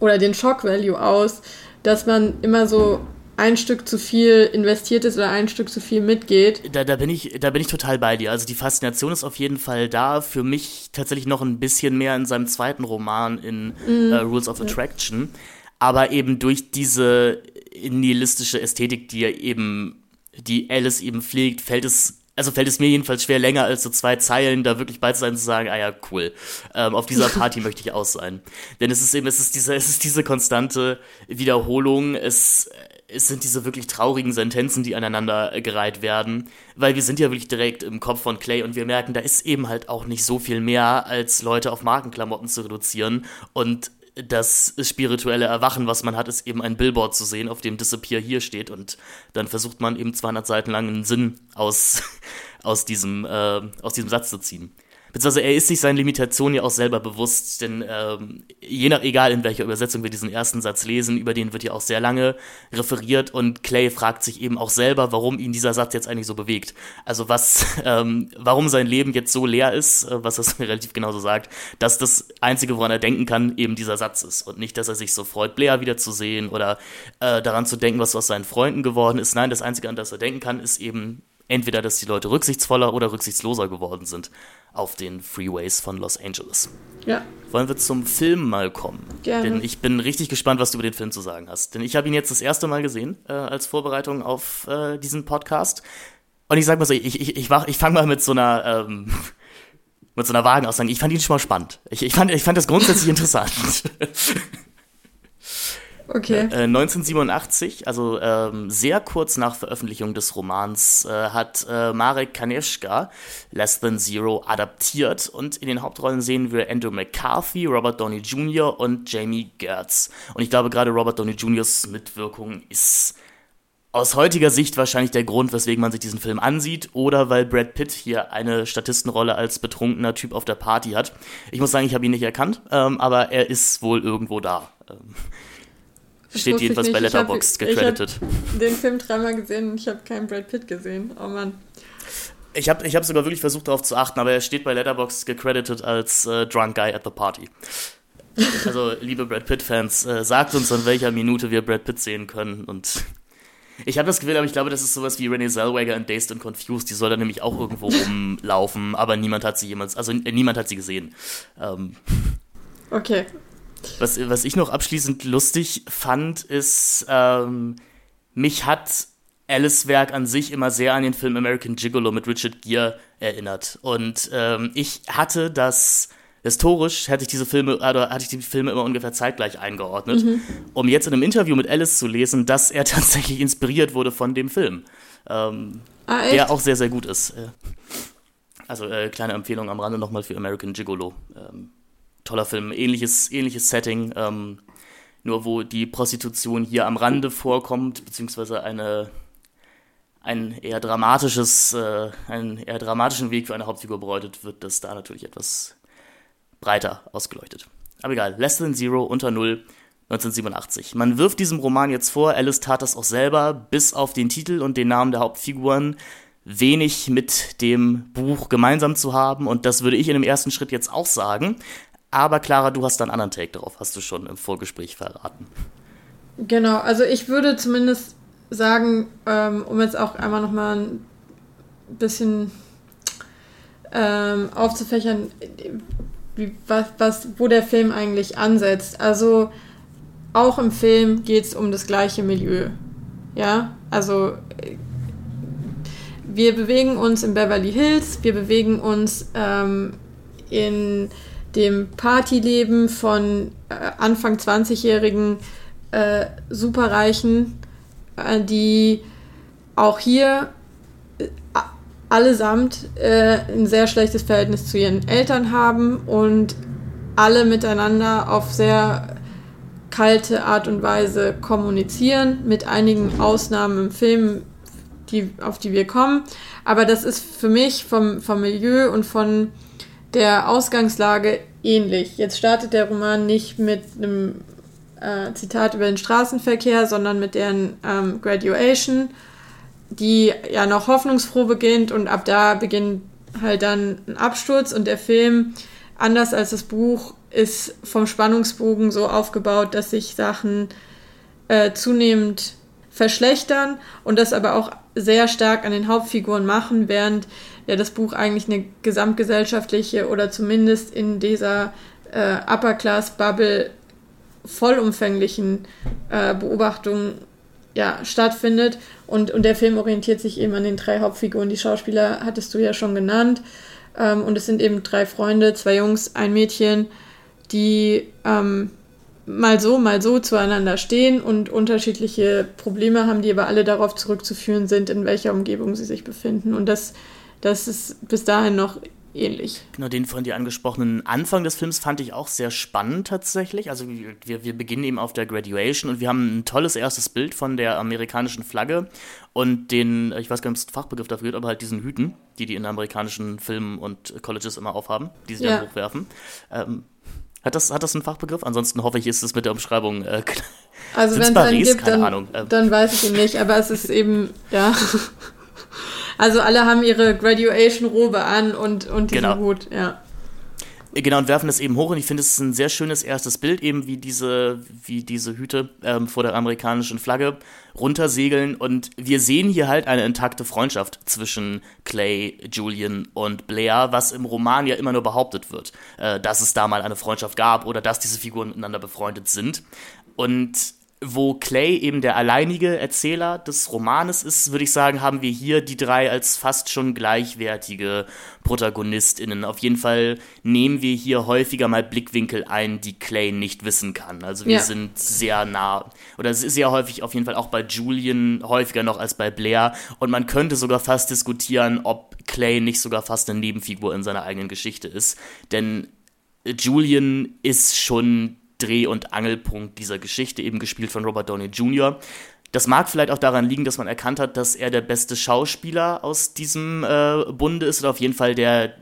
oder den Shock-Value aus, dass man immer so ein Stück zu viel investiert ist oder ein Stück zu viel mitgeht. Da, da, bin ich, da bin ich total bei dir. Also die Faszination ist auf jeden Fall da. Für mich tatsächlich noch ein bisschen mehr in seinem zweiten Roman in mm. uh, Rules of Attraction. Aber eben durch diese nihilistische Ästhetik, die er eben, die Alice eben pflegt, fällt es also fällt es mir jedenfalls schwer, länger als so zwei Zeilen da wirklich bei zu sein zu sagen, ah ja, cool, ähm, auf dieser Party möchte ich aus sein. Denn es ist eben, es ist diese, es ist diese konstante Wiederholung, es es sind diese wirklich traurigen Sentenzen, die aneinander gereiht werden, weil wir sind ja wirklich direkt im Kopf von Clay und wir merken, da ist eben halt auch nicht so viel mehr, als Leute auf Markenklamotten zu reduzieren. Und das spirituelle Erwachen, was man hat, ist eben ein Billboard zu sehen, auf dem Disappear hier steht. Und dann versucht man eben 200 Seiten lang einen Sinn aus, aus, diesem, äh, aus diesem Satz zu ziehen beziehungsweise er ist sich seinen Limitationen ja auch selber bewusst, denn ähm, je nach, egal in welcher Übersetzung wir diesen ersten Satz lesen, über den wird ja auch sehr lange referiert und Clay fragt sich eben auch selber, warum ihn dieser Satz jetzt eigentlich so bewegt. Also was, ähm, warum sein Leben jetzt so leer ist, äh, was das relativ genauso sagt, dass das Einzige, woran er denken kann, eben dieser Satz ist und nicht, dass er sich so freut, Blair wiederzusehen oder äh, daran zu denken, was aus seinen Freunden geworden ist. Nein, das Einzige, an das er denken kann, ist eben entweder, dass die Leute rücksichtsvoller oder rücksichtsloser geworden sind auf den Freeways von Los Angeles. Ja. Wollen wir zum Film mal kommen? Gerne. Denn ich bin richtig gespannt, was du über den Film zu sagen hast. Denn ich habe ihn jetzt das erste Mal gesehen äh, als Vorbereitung auf äh, diesen Podcast. Und ich sag mal so, ich, ich, ich, ich fange mal mit so einer ähm, mit so einer Wagenaussage. Ich fand ihn schon mal spannend. Ich, ich, fand, ich fand das grundsätzlich interessant. Okay. Äh, 1987, also ähm, sehr kurz nach Veröffentlichung des Romans, äh, hat äh, Marek Kaneshka Less Than Zero adaptiert und in den Hauptrollen sehen wir Andrew McCarthy, Robert Downey Jr. und Jamie Gertz. Und ich glaube, gerade Robert Downey Jr.'s Mitwirkung ist aus heutiger Sicht wahrscheinlich der Grund, weswegen man sich diesen Film ansieht, oder weil Brad Pitt hier eine Statistenrolle als betrunkener Typ auf der Party hat. Ich muss sagen, ich habe ihn nicht erkannt, ähm, aber er ist wohl irgendwo da. Ähm, Steht jedenfalls bei Letterboxd gecredited. Ich habe den Film dreimal gesehen und ich habe keinen Brad Pitt gesehen. Oh Mann. Ich habe ich hab sogar wirklich versucht darauf zu achten, aber er steht bei Letterboxd gecredited als äh, Drunk Guy at the Party. Also, liebe Brad Pitt-Fans, äh, sagt uns, an welcher Minute wir Brad Pitt sehen können. Und ich habe das Gefühl, aber ich glaube, das ist sowas wie Renee Zellweger in Dazed and Confused. Die soll da nämlich auch irgendwo rumlaufen, aber niemand hat sie jemals, also äh, niemand hat sie gesehen. Ähm, okay, was, was ich noch abschließend lustig fand, ist, ähm, mich hat Alice Werk an sich immer sehr an den Film American Gigolo mit Richard Gere erinnert. Und ähm, ich hatte das historisch hätte ich diese Filme, oder hatte ich die Filme immer ungefähr zeitgleich eingeordnet, mhm. um jetzt in einem Interview mit Alice zu lesen, dass er tatsächlich inspiriert wurde von dem Film. Ähm, ah, der auch sehr, sehr gut ist. Äh, also äh, kleine Empfehlung am Rande nochmal für American Gigolo. Ähm, toller Film, ähnliches, ähnliches Setting, ähm, nur wo die Prostitution hier am Rande vorkommt, beziehungsweise eine, ein eher dramatisches, äh, einen eher dramatischen Weg für eine Hauptfigur bereitet, wird das da natürlich etwas breiter ausgeleuchtet. Aber egal, Less Than Zero unter Null 1987. Man wirft diesem Roman jetzt vor, Alice tat das auch selber, bis auf den Titel und den Namen der Hauptfiguren wenig mit dem Buch gemeinsam zu haben. Und das würde ich in dem ersten Schritt jetzt auch sagen. Aber Clara, du hast da einen anderen Take darauf, hast du schon im Vorgespräch verraten. Genau, also ich würde zumindest sagen, ähm, um jetzt auch einmal nochmal ein bisschen ähm, aufzufächern, wie, was, was, wo der Film eigentlich ansetzt. Also auch im Film geht es um das gleiche Milieu. Ja, also wir bewegen uns in Beverly Hills, wir bewegen uns ähm, in dem Partyleben von äh, Anfang 20-jährigen äh, Superreichen, äh, die auch hier äh, allesamt äh, ein sehr schlechtes Verhältnis zu ihren Eltern haben und alle miteinander auf sehr kalte Art und Weise kommunizieren, mit einigen Ausnahmen im Film, die, auf die wir kommen. Aber das ist für mich vom, vom Milieu und von der Ausgangslage ähnlich. Jetzt startet der Roman nicht mit einem äh, Zitat über den Straßenverkehr, sondern mit deren ähm, Graduation, die ja noch hoffnungsfroh beginnt und ab da beginnt halt dann ein Absturz und der Film, anders als das Buch, ist vom Spannungsbogen so aufgebaut, dass sich Sachen äh, zunehmend verschlechtern und das aber auch sehr stark an den Hauptfiguren machen, während ja das Buch eigentlich eine gesamtgesellschaftliche oder zumindest in dieser äh, Upper Class Bubble vollumfänglichen äh, Beobachtung ja, stattfindet. Und, und der Film orientiert sich eben an den drei Hauptfiguren. Die Schauspieler hattest du ja schon genannt. Ähm, und es sind eben drei Freunde, zwei Jungs, ein Mädchen, die ähm, mal so, mal so zueinander stehen und unterschiedliche Probleme haben, die aber alle darauf zurückzuführen sind, in welcher Umgebung sie sich befinden. Und das, das ist bis dahin noch ähnlich. Genau, den von dir angesprochenen Anfang des Films fand ich auch sehr spannend tatsächlich. Also wir, wir beginnen eben auf der Graduation und wir haben ein tolles erstes Bild von der amerikanischen Flagge und den, ich weiß gar nicht, ob es Fachbegriff dafür gibt, aber halt diesen Hüten, die die in amerikanischen Filmen und Colleges immer aufhaben, die sie ja. dann hochwerfen. Ähm, hat das, hat das einen Fachbegriff? Ansonsten hoffe ich, ist es mit der Umschreibung äh, Also wenn es einen gibt, dann, ähm. dann weiß ich ihn nicht, aber es ist eben, ja. Also alle haben ihre Graduation-Robe an und, und diesen genau. Hut, ja. Genau, und werfen das eben hoch und ich finde, es ist ein sehr schönes erstes Bild, eben wie diese, wie diese Hüte ähm, vor der amerikanischen Flagge runtersegeln und wir sehen hier halt eine intakte Freundschaft zwischen Clay, Julian und Blair, was im Roman ja immer nur behauptet wird, äh, dass es da mal eine Freundschaft gab oder dass diese Figuren miteinander befreundet sind. Und wo Clay eben der alleinige Erzähler des Romanes ist, würde ich sagen, haben wir hier die drei als fast schon gleichwertige ProtagonistInnen. Auf jeden Fall nehmen wir hier häufiger mal Blickwinkel ein, die Clay nicht wissen kann. Also wir ja. sind sehr nah, oder es ist sehr häufig auf jeden Fall auch bei Julian häufiger noch als bei Blair. Und man könnte sogar fast diskutieren, ob Clay nicht sogar fast eine Nebenfigur in seiner eigenen Geschichte ist. Denn Julian ist schon Dreh- und Angelpunkt dieser Geschichte, eben gespielt von Robert Downey Jr. Das mag vielleicht auch daran liegen, dass man erkannt hat, dass er der beste Schauspieler aus diesem äh, Bunde ist oder auf jeden Fall der,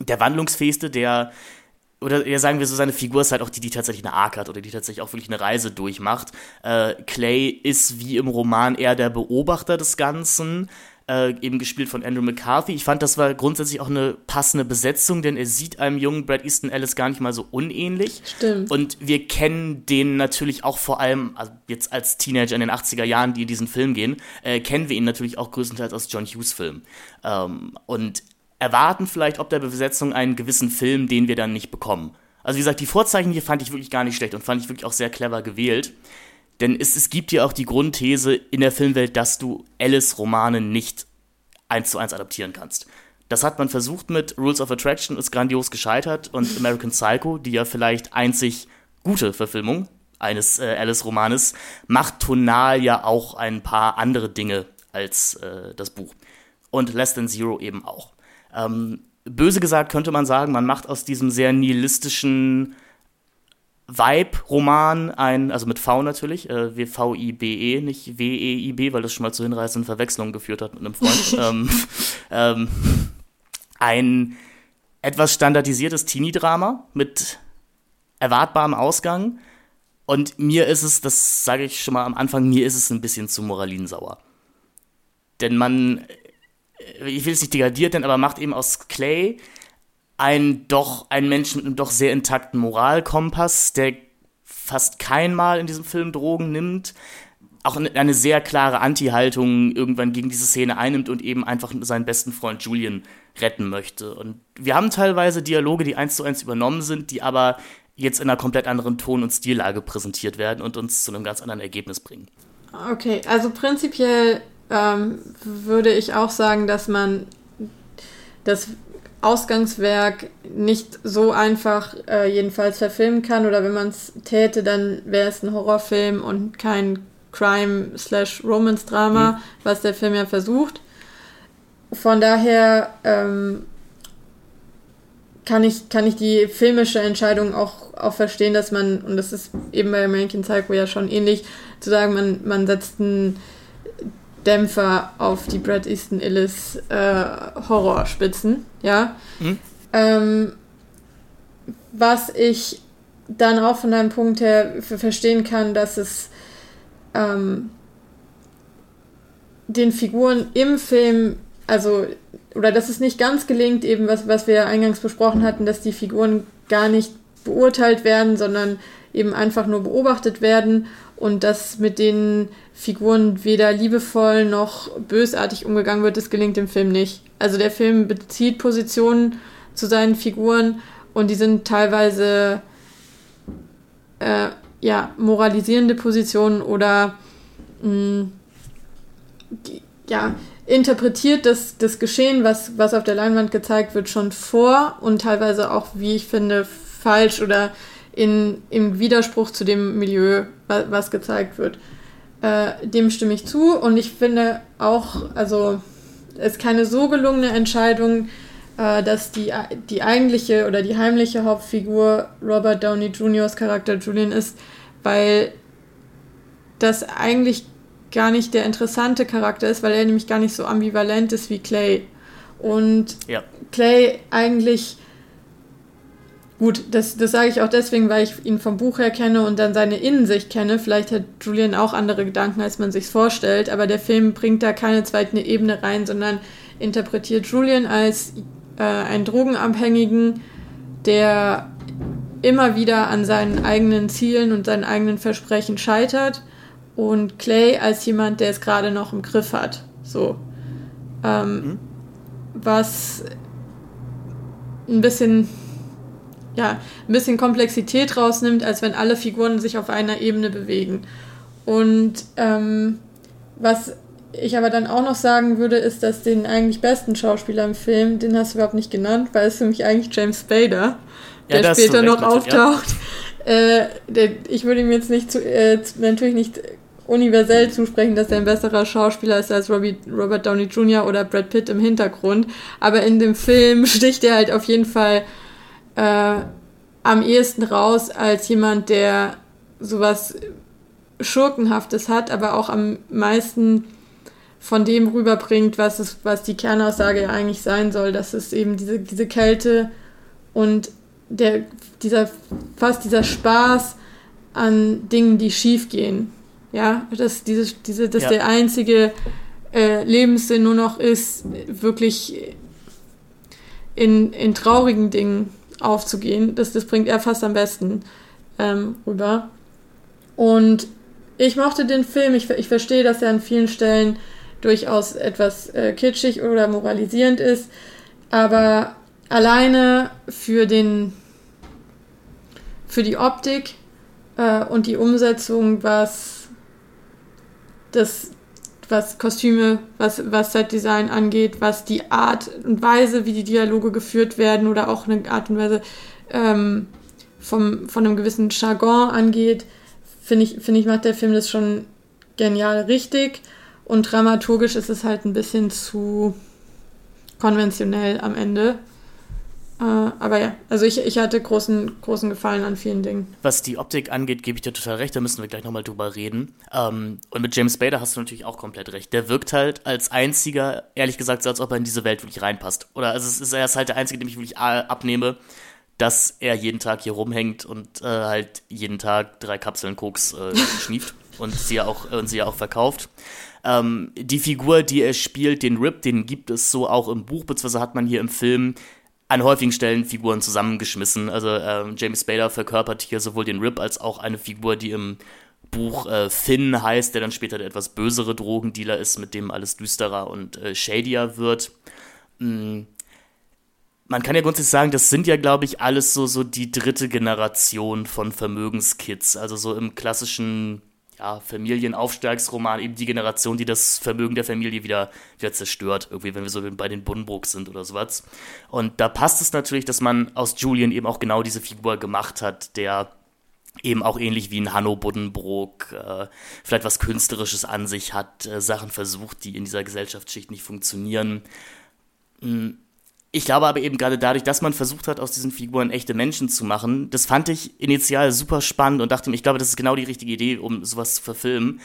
der wandlungsfähigste, der oder ja, sagen wir so, seine Figur ist halt auch die, die tatsächlich eine Arc hat oder die tatsächlich auch wirklich eine Reise durchmacht. Äh, Clay ist wie im Roman eher der Beobachter des Ganzen, äh, eben gespielt von Andrew McCarthy. Ich fand, das war grundsätzlich auch eine passende Besetzung, denn er sieht einem jungen Brad Easton Ellis gar nicht mal so unähnlich. Stimmt. Und wir kennen den natürlich auch vor allem, also jetzt als Teenager in den 80er Jahren, die in diesen Film gehen, äh, kennen wir ihn natürlich auch größtenteils aus John Hughes Filmen. Ähm, und erwarten vielleicht ob der Besetzung einen gewissen Film, den wir dann nicht bekommen. Also wie gesagt, die Vorzeichen hier fand ich wirklich gar nicht schlecht und fand ich wirklich auch sehr clever gewählt. Denn es, es gibt ja auch die Grundthese in der Filmwelt, dass du Alice-Romane nicht eins zu eins adaptieren kannst. Das hat man versucht mit Rules of Attraction, ist grandios gescheitert und American Psycho, die ja vielleicht einzig gute Verfilmung eines äh, Alice-Romanes, macht tonal ja auch ein paar andere Dinge als äh, das Buch. Und Less Than Zero eben auch. Ähm, böse gesagt könnte man sagen, man macht aus diesem sehr nihilistischen Vibe-Roman ein, also mit V natürlich, äh, V-I-B-E, nicht W-E-I-B, weil das schon mal zu hinreißenden Verwechslungen geführt hat mit einem Freund. ähm, ähm, ein etwas standardisiertes Teenie-Drama mit erwartbarem Ausgang. Und mir ist es, das sage ich schon mal am Anfang, mir ist es ein bisschen zu moralinsauer. Denn man, äh, ich will es nicht degradiert nennen, aber macht eben aus Clay ein doch ein Mensch mit einem doch sehr intakten Moralkompass, der fast kein Mal in diesem Film Drogen nimmt, auch eine sehr klare Anti-Haltung irgendwann gegen diese Szene einnimmt und eben einfach seinen besten Freund Julian retten möchte. Und wir haben teilweise Dialoge, die eins zu eins übernommen sind, die aber jetzt in einer komplett anderen Ton- und Stillage präsentiert werden und uns zu einem ganz anderen Ergebnis bringen. Okay, also prinzipiell ähm, würde ich auch sagen, dass man das Ausgangswerk nicht so einfach äh, jedenfalls verfilmen kann oder wenn man es täte, dann wäre es ein Horrorfilm und kein Crime-Romance-Drama, mhm. was der Film ja versucht. Von daher ähm, kann, ich, kann ich die filmische Entscheidung auch, auch verstehen, dass man, und das ist eben bei American Psycho ja schon ähnlich, zu sagen, man, man setzt ein Dämpfer auf die Brad Easton Ellis äh, Horrorspitzen, ja. Mhm. Ähm, was ich dann auch von deinem Punkt her verstehen kann, dass es ähm, den Figuren im Film, also, oder dass es nicht ganz gelingt, eben was, was wir eingangs besprochen hatten, dass die Figuren gar nicht beurteilt werden, sondern eben einfach nur beobachtet werden und dass mit den Figuren weder liebevoll noch bösartig umgegangen wird, das gelingt dem Film nicht. Also der Film bezieht Positionen zu seinen Figuren und die sind teilweise äh, ja, moralisierende Positionen oder mh, mm, ja, interpretiert das, das Geschehen, was, was auf der Leinwand gezeigt wird, schon vor und teilweise auch, wie ich finde, falsch oder in, im Widerspruch zu dem Milieu, was, gezeigt wird. Äh, dem stimme ich zu und ich finde auch, also es ist keine so gelungene Entscheidung, äh, dass die, die eigentliche oder die heimliche Hauptfigur Robert Downey Jr.'s Charakter Julian ist, weil das eigentlich gar nicht der interessante Charakter ist, weil er nämlich gar nicht so ambivalent ist wie Clay. Und ja. Clay eigentlich, gut, das, das sage ich auch deswegen, weil ich ihn vom Buch her kenne und dann seine Innensicht kenne. Vielleicht hat Julian auch andere Gedanken, als man sich vorstellt, aber der Film bringt da keine zweite Ebene rein, sondern interpretiert Julian als äh, einen Drogenabhängigen, der immer wieder an seinen eigenen Zielen und seinen eigenen Versprechen scheitert und Clay als jemand, der es gerade noch im Griff hat. So. Ähm, mhm. Was ein bisschen, ja, ein bisschen Komplexität rausnimmt, als wenn alle Figuren sich auf einer Ebene bewegen. Und ähm, was ich aber dann auch noch sagen würde, ist, dass den eigentlich besten Schauspieler im Film, den hast du überhaupt nicht genannt, weil es für mich eigentlich James Spader, der ja, später noch auftaucht. Ja. Äh, der, ich würde ihm jetzt nicht zu, äh, natürlich nicht universell zusprechen, dass er ein besserer Schauspieler ist als Robbie, Robert Downey Jr. oder Brad Pitt im Hintergrund. Aber in dem Film sticht er halt auf jeden Fall äh, am ehesten raus als jemand, der sowas Schurkenhaftes hat, aber auch am meisten von dem rüberbringt, was, es, was die Kernaussage ja eigentlich sein soll, dass es eben diese, diese Kälte und der, dieser, fast dieser Spaß an Dingen, die schief gehen. Ja, dass, diese, diese, dass ja. der einzige äh, Lebenssinn nur noch ist, wirklich in, in traurigen Dingen aufzugehen. Das, das bringt er fast am besten ähm, rüber. Und ich mochte den Film. Ich, ich verstehe, dass er an vielen Stellen durchaus etwas äh, kitschig oder moralisierend ist, aber alleine für den für die Optik äh, und die Umsetzung, was das was Kostüme, was, was Setdesign angeht, was die Art und Weise, wie die Dialoge geführt werden oder auch eine Art und Weise ähm, vom, von einem gewissen Jargon angeht, finde ich, finde ich, macht der Film das schon genial richtig. Und dramaturgisch ist es halt ein bisschen zu konventionell am Ende. Äh, aber ja, also ich, ich hatte großen, großen Gefallen an vielen Dingen. Was die Optik angeht, gebe ich dir total recht, da müssen wir gleich nochmal drüber reden. Ähm, und mit James Bader hast du natürlich auch komplett recht. Der wirkt halt als einziger, ehrlich gesagt, so als ob er in diese Welt wirklich reinpasst. Oder also es ist, er ist halt der Einzige, dem ich wirklich abnehme, dass er jeden Tag hier rumhängt und äh, halt jeden Tag drei Kapseln Koks äh, schnieft und sie auch, und sie auch verkauft. Ähm, die Figur, die er spielt, den Rip, den gibt es so auch im Buch, beziehungsweise hat man hier im Film an häufigen Stellen Figuren zusammengeschmissen. Also ähm, James Spader verkörpert hier sowohl den Rip als auch eine Figur, die im Buch äh, Finn heißt, der dann später der etwas bösere Drogendealer ist, mit dem alles düsterer und äh, shadier wird. Mhm man kann ja grundsätzlich sagen, das sind ja, glaube ich, alles so, so die dritte Generation von Vermögenskids. Also so im klassischen ja, Familienaufsteigsroman eben die Generation, die das Vermögen der Familie wieder, wieder zerstört. Irgendwie, wenn wir so bei den Buddenbrooks sind oder sowas. Und da passt es natürlich, dass man aus Julian eben auch genau diese Figur gemacht hat, der eben auch ähnlich wie ein Hanno Buddenbrook äh, vielleicht was Künstlerisches an sich hat, äh, Sachen versucht, die in dieser Gesellschaftsschicht nicht funktionieren. Mhm ich glaube aber eben gerade dadurch, dass man versucht hat, aus diesen Figuren echte Menschen zu machen, das fand ich initial super spannend und dachte mir, ich glaube, das ist genau die richtige Idee, um sowas zu verfilmen.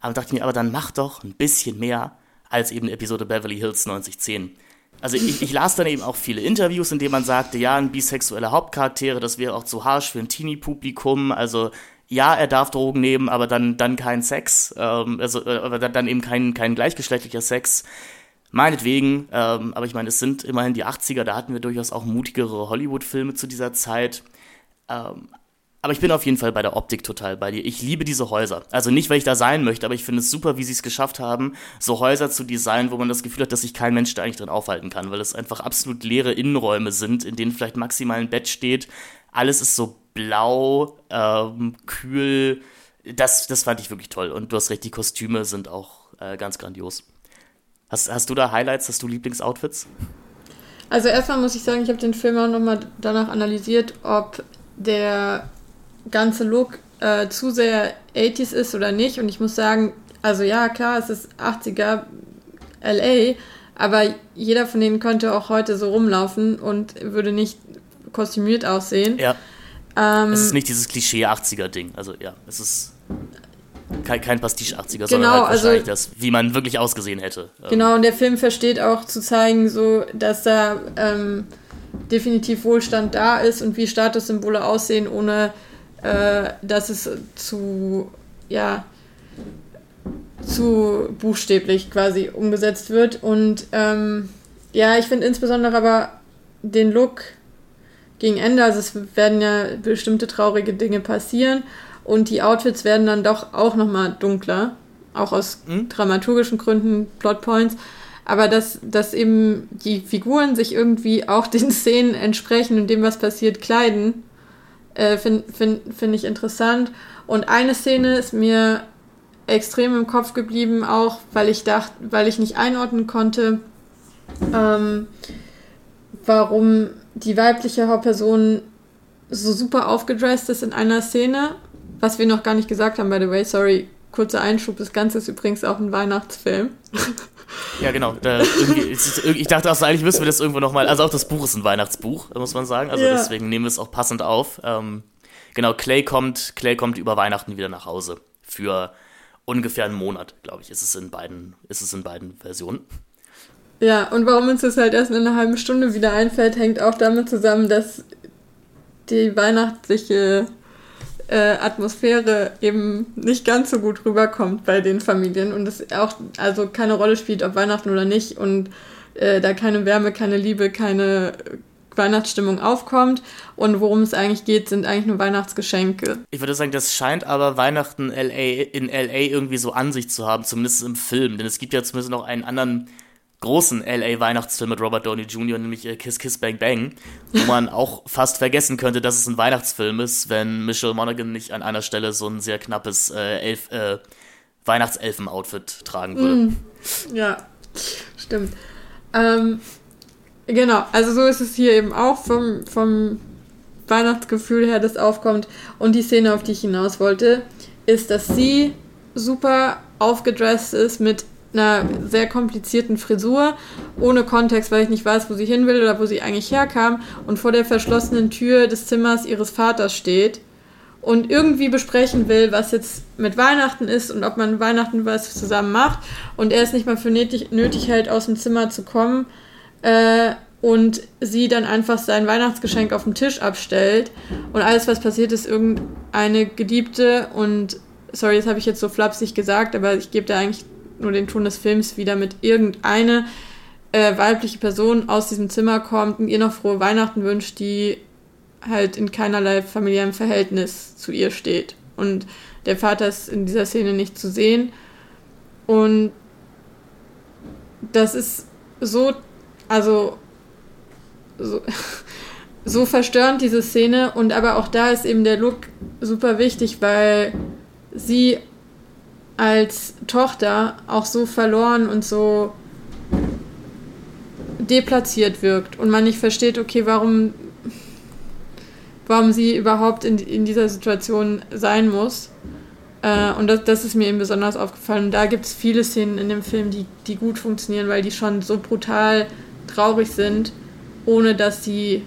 Aber dachte mir, aber dann mach doch ein bisschen mehr als eben Episode Beverly Hills 9010. Also ich, ich, las dann eben auch viele Interviews, in denen man sagte, ja, ein bisexueller Hauptcharaktere, das wäre auch zu harsch für ein Teenie-Publikum. Also ja, er darf Drogen nehmen, aber dann, dann kein Sex, ähm, also äh, aber dann eben kein, kein gleichgeschlechtlicher Sex. Meinetwegen, ähm, aber ich meine, es sind immerhin die 80er, da hatten wir durchaus auch mutigere Hollywood-Filme zu dieser Zeit. Ähm, aber ich bin auf jeden Fall bei der Optik total bei dir. Ich liebe diese Häuser. Also nicht, weil ich da sein möchte, aber ich finde es super, wie sie es geschafft haben, so Häuser zu designen, wo man das Gefühl hat, dass sich kein Mensch da eigentlich drin aufhalten kann, weil es einfach absolut leere Innenräume sind, in denen vielleicht maximal ein Bett steht. Alles ist so blau, ähm, kühl. Das, das fand ich wirklich toll. Und du hast recht, die Kostüme sind auch äh, ganz grandios. Hast, hast du da Highlights, hast du Lieblingsoutfits? Also erstmal muss ich sagen, ich habe den Film auch nochmal danach analysiert, ob der ganze Look äh, zu sehr 80s ist oder nicht. Und ich muss sagen, also ja, klar, es ist 80er LA, aber jeder von denen könnte auch heute so rumlaufen und würde nicht kostümiert aussehen. Ja. Ähm, es ist nicht dieses Klischee 80er-Ding. Also ja, es ist kein, kein Pastiche 80er, genau, sondern halt wahrscheinlich also, das, wie man wirklich ausgesehen hätte. Ähm, genau, und der Film versteht auch zu zeigen, so, dass da ähm, definitiv Wohlstand da ist und wie Statussymbole aussehen, ohne äh, dass es zu, ja, zu buchstäblich quasi umgesetzt wird. Und ähm, ja, ich finde insbesondere aber den Look gegen Ende, also es werden ja bestimmte traurige Dinge passieren und die Outfits werden dann doch auch nochmal dunkler, auch aus mhm. dramaturgischen Gründen, Plotpoints. Aber dass, dass eben die Figuren sich irgendwie auch den Szenen entsprechen und dem, was passiert, kleiden, äh, finde find, find ich interessant. Und eine Szene ist mir extrem im Kopf geblieben, auch weil ich dachte, weil ich nicht einordnen konnte, ähm, warum die weibliche Hauptperson so super aufgedresst ist in einer Szene was wir noch gar nicht gesagt haben, by the way, sorry, kurzer Einschub, das Ganze ist übrigens auch ein Weihnachtsfilm. Ja, genau. Da, ich dachte auch, eigentlich müssen wir das irgendwo nochmal. Also auch das Buch ist ein Weihnachtsbuch, muss man sagen. Also ja. deswegen nehmen wir es auch passend auf. Ähm, genau, Clay kommt, Clay kommt über Weihnachten wieder nach Hause. Für ungefähr einen Monat, glaube ich, ist es in beiden, ist es in beiden Versionen. Ja, und warum uns das halt erst in einer halben Stunde wieder einfällt, hängt auch damit zusammen, dass die weihnachtliche äh, Atmosphäre eben nicht ganz so gut rüberkommt bei den Familien und es auch also keine Rolle spielt, ob Weihnachten oder nicht und äh, da keine Wärme, keine Liebe, keine Weihnachtsstimmung aufkommt und worum es eigentlich geht, sind eigentlich nur Weihnachtsgeschenke. Ich würde sagen, das scheint aber Weihnachten LA, in LA irgendwie so an sich zu haben, zumindest im Film, denn es gibt ja zumindest noch einen anderen großen LA-Weihnachtsfilm mit Robert Downey Jr., nämlich äh, Kiss Kiss Bang Bang, wo man auch fast vergessen könnte, dass es ein Weihnachtsfilm ist, wenn Michelle Monaghan nicht an einer Stelle so ein sehr knappes äh, Elf, äh, Weihnachtselfen-Outfit tragen würde. Mm, ja, stimmt. Ähm, genau, also so ist es hier eben auch vom, vom Weihnachtsgefühl her, das aufkommt. Und die Szene, auf die ich hinaus wollte, ist, dass sie super aufgedresst ist mit einer sehr komplizierten Frisur, ohne Kontext, weil ich nicht weiß, wo sie hin will oder wo sie eigentlich herkam und vor der verschlossenen Tür des Zimmers ihres Vaters steht und irgendwie besprechen will, was jetzt mit Weihnachten ist und ob man Weihnachten was zusammen macht. Und er es nicht mal für nötig, nötig hält, aus dem Zimmer zu kommen äh, und sie dann einfach sein Weihnachtsgeschenk auf dem Tisch abstellt. Und alles, was passiert, ist irgendeine Geliebte und sorry, das habe ich jetzt so flapsig gesagt, aber ich gebe da eigentlich nur den Ton des Films wieder mit irgendeine äh, weibliche Person aus diesem Zimmer kommt und ihr noch frohe Weihnachten wünscht, die halt in keinerlei familiärem Verhältnis zu ihr steht. Und der Vater ist in dieser Szene nicht zu sehen. Und das ist so, also so, so verstörend, diese Szene. Und aber auch da ist eben der Look super wichtig, weil sie als Tochter auch so verloren und so deplatziert wirkt und man nicht versteht, okay, warum, warum sie überhaupt in, in dieser Situation sein muss. Äh, und das, das ist mir eben besonders aufgefallen. Und da gibt es viele Szenen in dem Film, die, die gut funktionieren, weil die schon so brutal traurig sind, ohne dass sie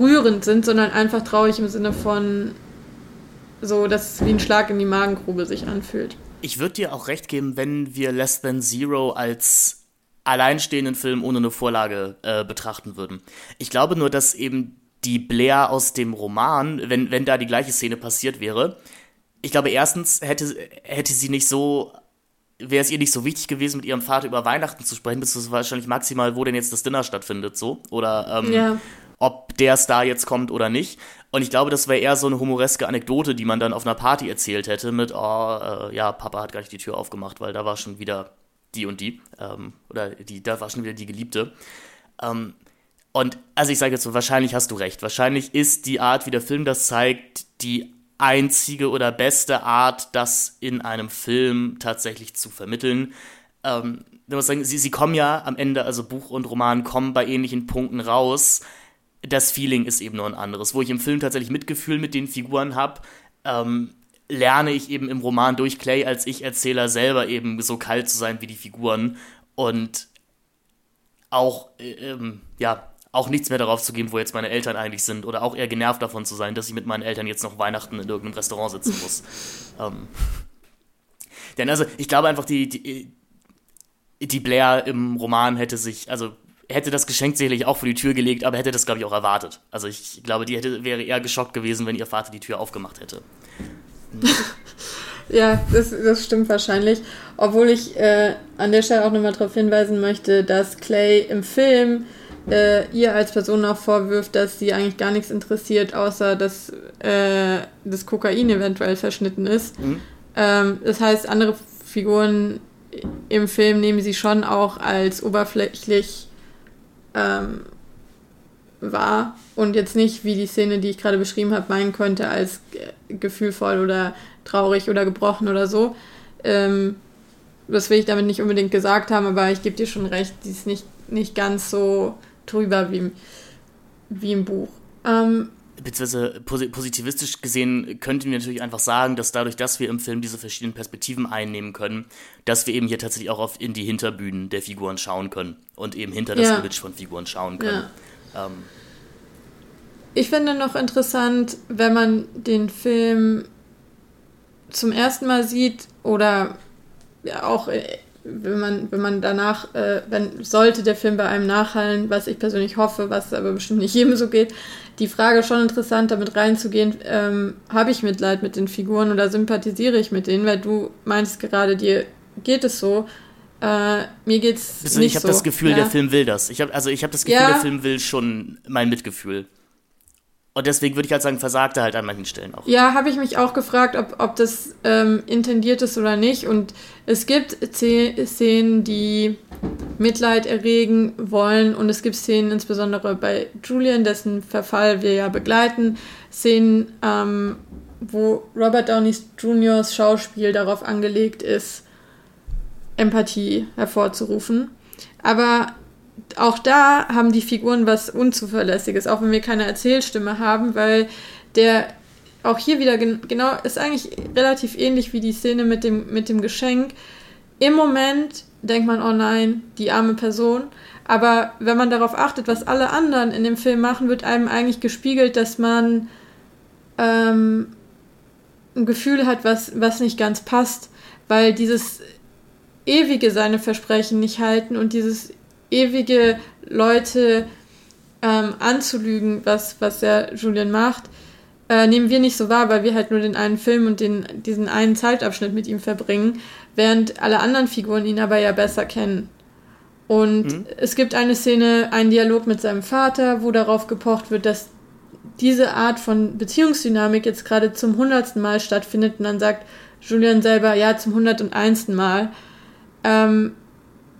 rührend sind, sondern einfach traurig im Sinne von, so, dass es wie ein Schlag in die Magengrube sich anfühlt. Ich würde dir auch recht geben, wenn wir Less Than Zero als alleinstehenden Film ohne eine Vorlage äh, betrachten würden. Ich glaube nur, dass eben die Blair aus dem Roman, wenn, wenn da die gleiche Szene passiert wäre, ich glaube, erstens hätte, hätte sie nicht so, wäre es ihr nicht so wichtig gewesen, mit ihrem Vater über Weihnachten zu sprechen, bis es wahrscheinlich maximal, wo denn jetzt das Dinner stattfindet, so. Oder ähm, ja. Ob der Star jetzt kommt oder nicht. Und ich glaube, das wäre eher so eine humoreske Anekdote, die man dann auf einer Party erzählt hätte mit, oh, äh, ja, Papa hat gar nicht die Tür aufgemacht, weil da war schon wieder die und die. Ähm, oder die, da war schon wieder die Geliebte. Ähm, und also ich sage jetzt so, wahrscheinlich hast du recht. Wahrscheinlich ist die Art, wie der Film das zeigt, die einzige oder beste Art, das in einem Film tatsächlich zu vermitteln. Ähm, muss sagen, sie, sie kommen ja am Ende, also Buch und Roman kommen bei ähnlichen Punkten raus das Feeling ist eben nur ein anderes. Wo ich im Film tatsächlich Mitgefühl mit den Figuren habe, ähm, lerne ich eben im Roman durch Clay als Ich-Erzähler selber eben so kalt zu sein wie die Figuren und auch, äh, ähm, ja, auch nichts mehr darauf zu geben, wo jetzt meine Eltern eigentlich sind oder auch eher genervt davon zu sein, dass ich mit meinen Eltern jetzt noch Weihnachten in irgendeinem Restaurant sitzen muss. ähm, denn also, ich glaube einfach, die, die, die Blair im Roman hätte sich, also hätte das Geschenk sicherlich auch vor die Tür gelegt, aber hätte das, glaube ich, auch erwartet. Also ich glaube, die hätte, wäre eher geschockt gewesen, wenn ihr Vater die Tür aufgemacht hätte. ja, das, das stimmt wahrscheinlich. Obwohl ich äh, an der Stelle auch nochmal darauf hinweisen möchte, dass Clay im Film äh, ihr als Person auch vorwirft, dass sie eigentlich gar nichts interessiert, außer dass äh, das Kokain eventuell verschnitten ist. Mhm. Ähm, das heißt, andere Figuren im Film nehmen sie schon auch als oberflächlich ähm, wahr und jetzt nicht, wie die Szene, die ich gerade beschrieben habe, meinen könnte, als gefühlvoll oder traurig oder gebrochen oder so. Ähm, das will ich damit nicht unbedingt gesagt haben, aber ich gebe dir schon recht, die ist nicht, nicht ganz so drüber wie, wie im Buch. Ähm, beziehungsweise positivistisch gesehen könnten wir natürlich einfach sagen, dass dadurch, dass wir im Film diese verschiedenen Perspektiven einnehmen können, dass wir eben hier tatsächlich auch auf, in die Hinterbühnen der Figuren schauen können und eben hinter das ja. Image von Figuren schauen können. Ja. Ähm. Ich finde noch interessant, wenn man den Film zum ersten Mal sieht oder ja, auch äh, wenn man, wenn man danach, äh, wenn sollte der Film bei einem nachhallen, was ich persönlich hoffe, was aber bestimmt nicht jedem so geht, die Frage schon interessant, damit reinzugehen, ähm, habe ich Mitleid mit den Figuren oder sympathisiere ich mit denen, weil du meinst gerade, dir geht es so. Äh, mir geht's also, nicht Ich habe so. das Gefühl, ja. der Film will das. Ich habe also ich habe das Gefühl, ja. der Film will schon mein Mitgefühl. Und deswegen würde ich halt sagen, versagt er halt an manchen Stellen auch. Ja, habe ich mich auch gefragt, ob, ob das ähm, intendiert ist oder nicht. Und es gibt Szenen, die Mitleid erregen wollen. Und es gibt Szenen, insbesondere bei Julian, dessen Verfall wir ja begleiten, Szenen, ähm, wo Robert Downey Jr.'s Schauspiel darauf angelegt ist, Empathie hervorzurufen. Aber auch da haben die Figuren was Unzuverlässiges, auch wenn wir keine Erzählstimme haben, weil der auch hier wieder gen genau ist eigentlich relativ ähnlich wie die Szene mit dem, mit dem Geschenk. Im Moment denkt man, oh nein, die arme Person. Aber wenn man darauf achtet, was alle anderen in dem Film machen, wird einem eigentlich gespiegelt, dass man ähm, ein Gefühl hat, was, was nicht ganz passt, weil dieses ewige seine Versprechen nicht halten und dieses ewige Leute ähm, anzulügen, was, was der Julian macht, äh, nehmen wir nicht so wahr, weil wir halt nur den einen Film und den, diesen einen Zeitabschnitt mit ihm verbringen, während alle anderen Figuren ihn aber ja besser kennen. Und mhm. es gibt eine Szene, einen Dialog mit seinem Vater, wo darauf gepocht wird, dass diese Art von Beziehungsdynamik jetzt gerade zum hundertsten Mal stattfindet und dann sagt Julian selber, ja, zum hundertundeinsten Mal. Ähm,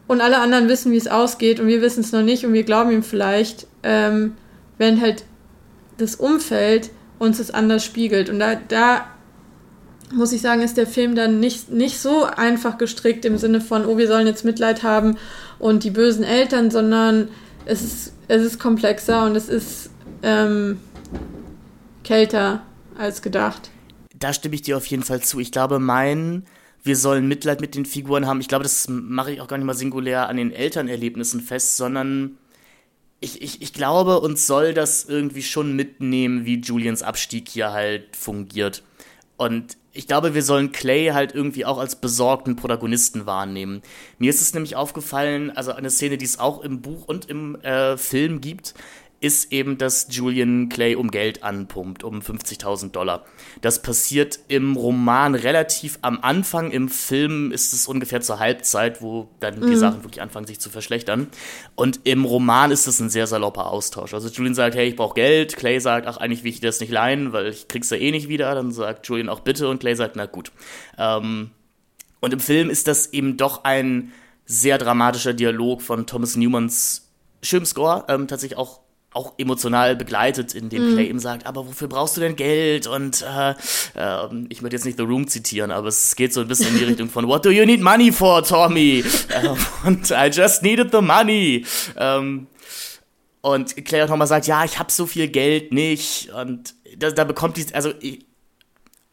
und alle anderen wissen, wie es ausgeht und wir wissen es noch nicht und wir glauben ihm vielleicht, ähm, wenn halt das Umfeld uns das anders spiegelt. Und da, da muss ich sagen, ist der Film dann nicht, nicht so einfach gestrickt im Sinne von, oh, wir sollen jetzt Mitleid haben und die bösen Eltern, sondern es ist, es ist komplexer und es ist ähm, kälter als gedacht. Da stimme ich dir auf jeden Fall zu. Ich glaube, mein wir sollen Mitleid mit den Figuren haben. Ich glaube, das mache ich auch gar nicht mal singulär an den Elternerlebnissen fest, sondern ich, ich, ich glaube, uns soll das irgendwie schon mitnehmen, wie Julians Abstieg hier halt fungiert. Und ich glaube, wir sollen Clay halt irgendwie auch als besorgten Protagonisten wahrnehmen. Mir ist es nämlich aufgefallen, also eine Szene, die es auch im Buch und im äh, Film gibt, ist eben, dass Julian Clay um Geld anpumpt, um 50.000 Dollar. Das passiert im Roman relativ am Anfang, im Film ist es ungefähr zur Halbzeit, wo dann mhm. die Sachen wirklich anfangen, sich zu verschlechtern. Und im Roman ist es ein sehr salopper Austausch. Also Julian sagt, hey, ich brauche Geld. Clay sagt, ach, eigentlich will ich das nicht leihen, weil ich krieg's ja eh nicht wieder. Dann sagt Julian auch bitte und Clay sagt, na gut. Ähm, und im Film ist das eben doch ein sehr dramatischer Dialog von Thomas Newmans schönem Score, ähm, tatsächlich auch auch emotional begleitet, in dem mm. Clay ihm sagt, aber wofür brauchst du denn Geld? Und äh, äh, ich möchte jetzt nicht The Room zitieren, aber es geht so ein bisschen in die Richtung von What do you need money for, Tommy? äh, und I just needed the money. Ähm, Und Clay auch nochmal sagt, ja, ich habe so viel Geld nicht. Und da, da bekommt die, also ich,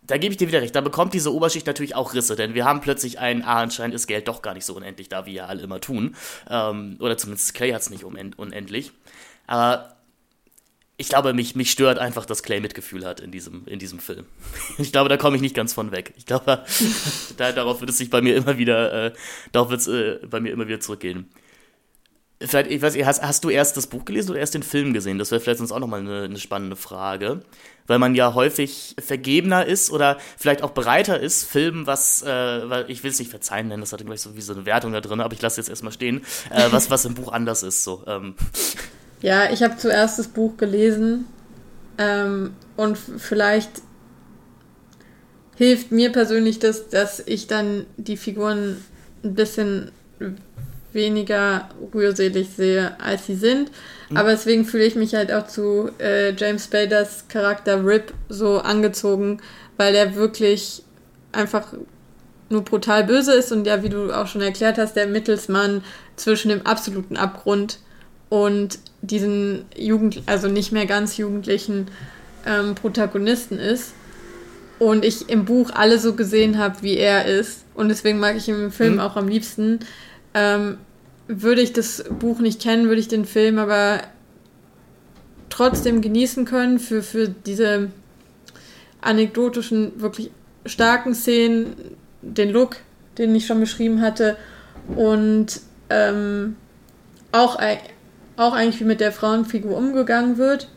da gebe ich dir wieder recht, da bekommt diese Oberschicht natürlich auch Risse, denn wir haben plötzlich ein, ah, anscheinend ist Geld doch gar nicht so unendlich da, wie ja alle immer tun. Ähm, oder zumindest Clay hat es nicht unendlich. Aber ich glaube, mich, mich stört einfach, dass Clay Mitgefühl hat in diesem, in diesem Film. Ich glaube, da komme ich nicht ganz von weg. Ich glaube, da, darauf wird es sich bei mir immer wieder, äh, darauf wird es äh, bei mir immer wieder zurückgehen. Vielleicht, ich weiß nicht, hast, hast du erst das Buch gelesen oder erst den Film gesehen? Das wäre vielleicht sonst auch nochmal eine, eine spannende Frage. Weil man ja häufig vergebener ist oder vielleicht auch bereiter ist, Filmen, was, äh, weil ich will es nicht verzeihen nennen, das hatte gleich so wie so eine Wertung da drin, aber ich lasse jetzt erstmal stehen, äh, was, was im Buch anders ist. So. Ähm. Ja, ich habe zuerst das Buch gelesen ähm, und vielleicht hilft mir persönlich das, dass ich dann die Figuren ein bisschen weniger rührselig sehe, als sie sind. Mhm. Aber deswegen fühle ich mich halt auch zu äh, James Spaders Charakter Rip so angezogen, weil er wirklich einfach nur brutal böse ist und ja, wie du auch schon erklärt hast, der Mittelsmann zwischen dem absoluten Abgrund und diesen Jugend, also nicht mehr ganz jugendlichen ähm, Protagonisten ist. Und ich im Buch alle so gesehen habe, wie er ist. Und deswegen mag ich ihn im Film mhm. auch am liebsten, ähm, würde ich das Buch nicht kennen, würde ich den Film aber trotzdem genießen können für, für diese anekdotischen, wirklich starken Szenen, den Look, den ich schon beschrieben hatte und ähm, auch, auch eigentlich wie mit der Frauenfigur umgegangen wird.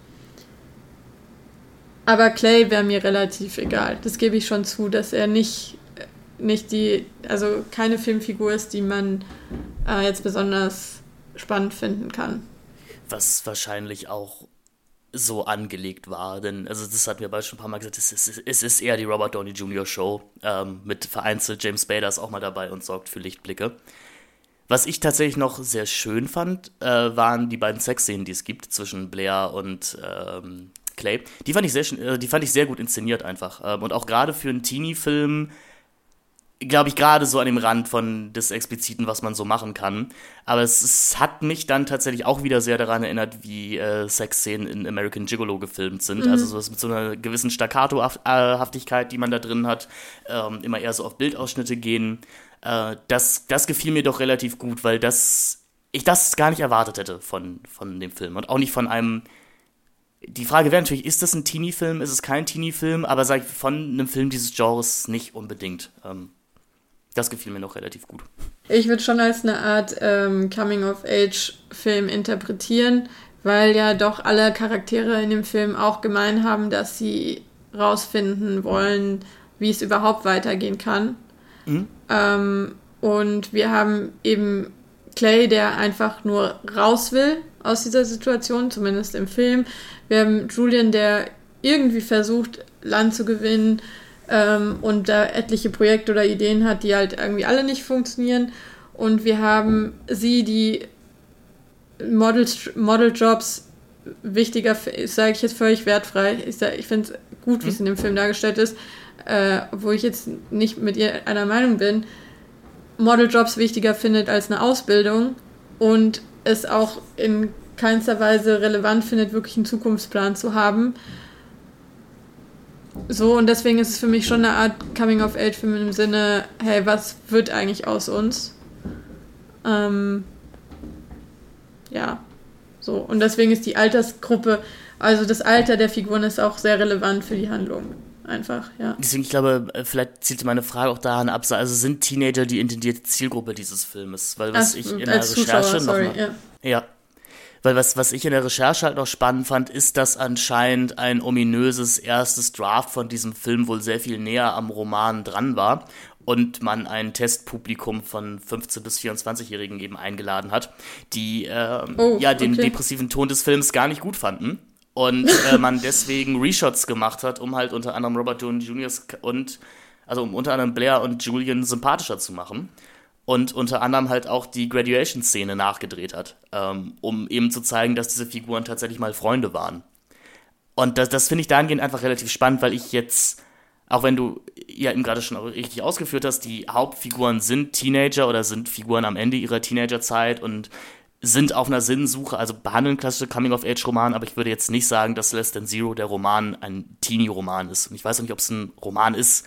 Aber Clay wäre mir relativ egal. Das gebe ich schon zu, dass er nicht nicht die, also keine Filmfigur ist, die man äh, jetzt besonders spannend finden kann. Was wahrscheinlich auch so angelegt war, denn also das hatten wir beide schon ein paar Mal gesagt, es ist, es ist eher die Robert Downey Jr. Show ähm, mit vereinzelt James Spader ist auch mal dabei und sorgt für Lichtblicke. Was ich tatsächlich noch sehr schön fand, äh, waren die beiden Sexszenen, die es gibt zwischen Blair und ähm, Clay. Die fand ich sehr, äh, die fand ich sehr gut inszeniert einfach ähm, und auch gerade für einen Teenie-Film glaube ich, gerade so an dem Rand von des Expliziten, was man so machen kann. Aber es, es hat mich dann tatsächlich auch wieder sehr daran erinnert, wie äh, Sexszenen in American Gigolo gefilmt sind. Mhm. Also so mit so einer gewissen Staccato-Haftigkeit, die man da drin hat, ähm, immer eher so auf Bildausschnitte gehen. Äh, das, das gefiel mir doch relativ gut, weil das ich das gar nicht erwartet hätte von, von dem Film. Und auch nicht von einem die Frage wäre natürlich, ist das ein Teenie-Film, ist es kein Teenie-Film, aber sag ich, von einem Film dieses Genres nicht unbedingt. Ähm, das gefiel mir noch relativ gut. Ich würde schon als eine Art ähm, Coming-of-Age-Film interpretieren, weil ja doch alle Charaktere in dem Film auch gemein haben, dass sie rausfinden wollen, wie es überhaupt weitergehen kann. Mhm. Ähm, und wir haben eben Clay, der einfach nur raus will aus dieser Situation, zumindest im Film. Wir haben Julian, der irgendwie versucht, Land zu gewinnen ähm, und da etliche Projekte oder Ideen hat, die halt irgendwie alle nicht funktionieren. Und wir haben sie, die Modeljobs wichtiger, sage ich jetzt völlig wertfrei. Ich, ich finde es gut, wie es in dem Film dargestellt ist, äh, wo ich jetzt nicht mit ihr einer Meinung bin. Modeljobs wichtiger findet als eine Ausbildung und es auch in keinster Weise relevant findet, wirklich einen Zukunftsplan zu haben. So, und deswegen ist es für mich schon eine Art Coming-of-Age-Film im Sinne, hey, was wird eigentlich aus uns? Ähm, ja, so. Und deswegen ist die Altersgruppe, also das Alter der Figuren ist auch sehr relevant für die Handlung. Einfach, ja. Deswegen, ich glaube, äh, vielleicht zielt meine Frage auch daran ab, also sind Teenager die intendierte Zielgruppe dieses Filmes? Weil was Ach, ich in der Recherche sorry, noch mal, ja. ja. Weil was, was ich in der Recherche halt noch spannend fand, ist, dass anscheinend ein ominöses erstes Draft von diesem Film wohl sehr viel näher am Roman dran war und man ein Testpublikum von 15- bis 24-Jährigen eben eingeladen hat, die äh, oh, ja den okay. depressiven Ton des Films gar nicht gut fanden. Und äh, man deswegen Reshots gemacht hat, um halt unter anderem Robert Downey Jr. und also um unter anderem Blair und Julian sympathischer zu machen und unter anderem halt auch die Graduation-Szene nachgedreht hat, ähm, um eben zu zeigen, dass diese Figuren tatsächlich mal Freunde waren. Und das, das finde ich dahingehend einfach relativ spannend, weil ich jetzt, auch wenn du ja eben gerade schon richtig ausgeführt hast, die Hauptfiguren sind Teenager oder sind Figuren am Ende ihrer Teenagerzeit und sind auf einer Sinnsuche, also behandeln klassische Coming-of-Age-Roman, aber ich würde jetzt nicht sagen, dass Less Than Zero der Roman ein Teenie-Roman ist. Und ich weiß auch nicht, ob es ein Roman ist,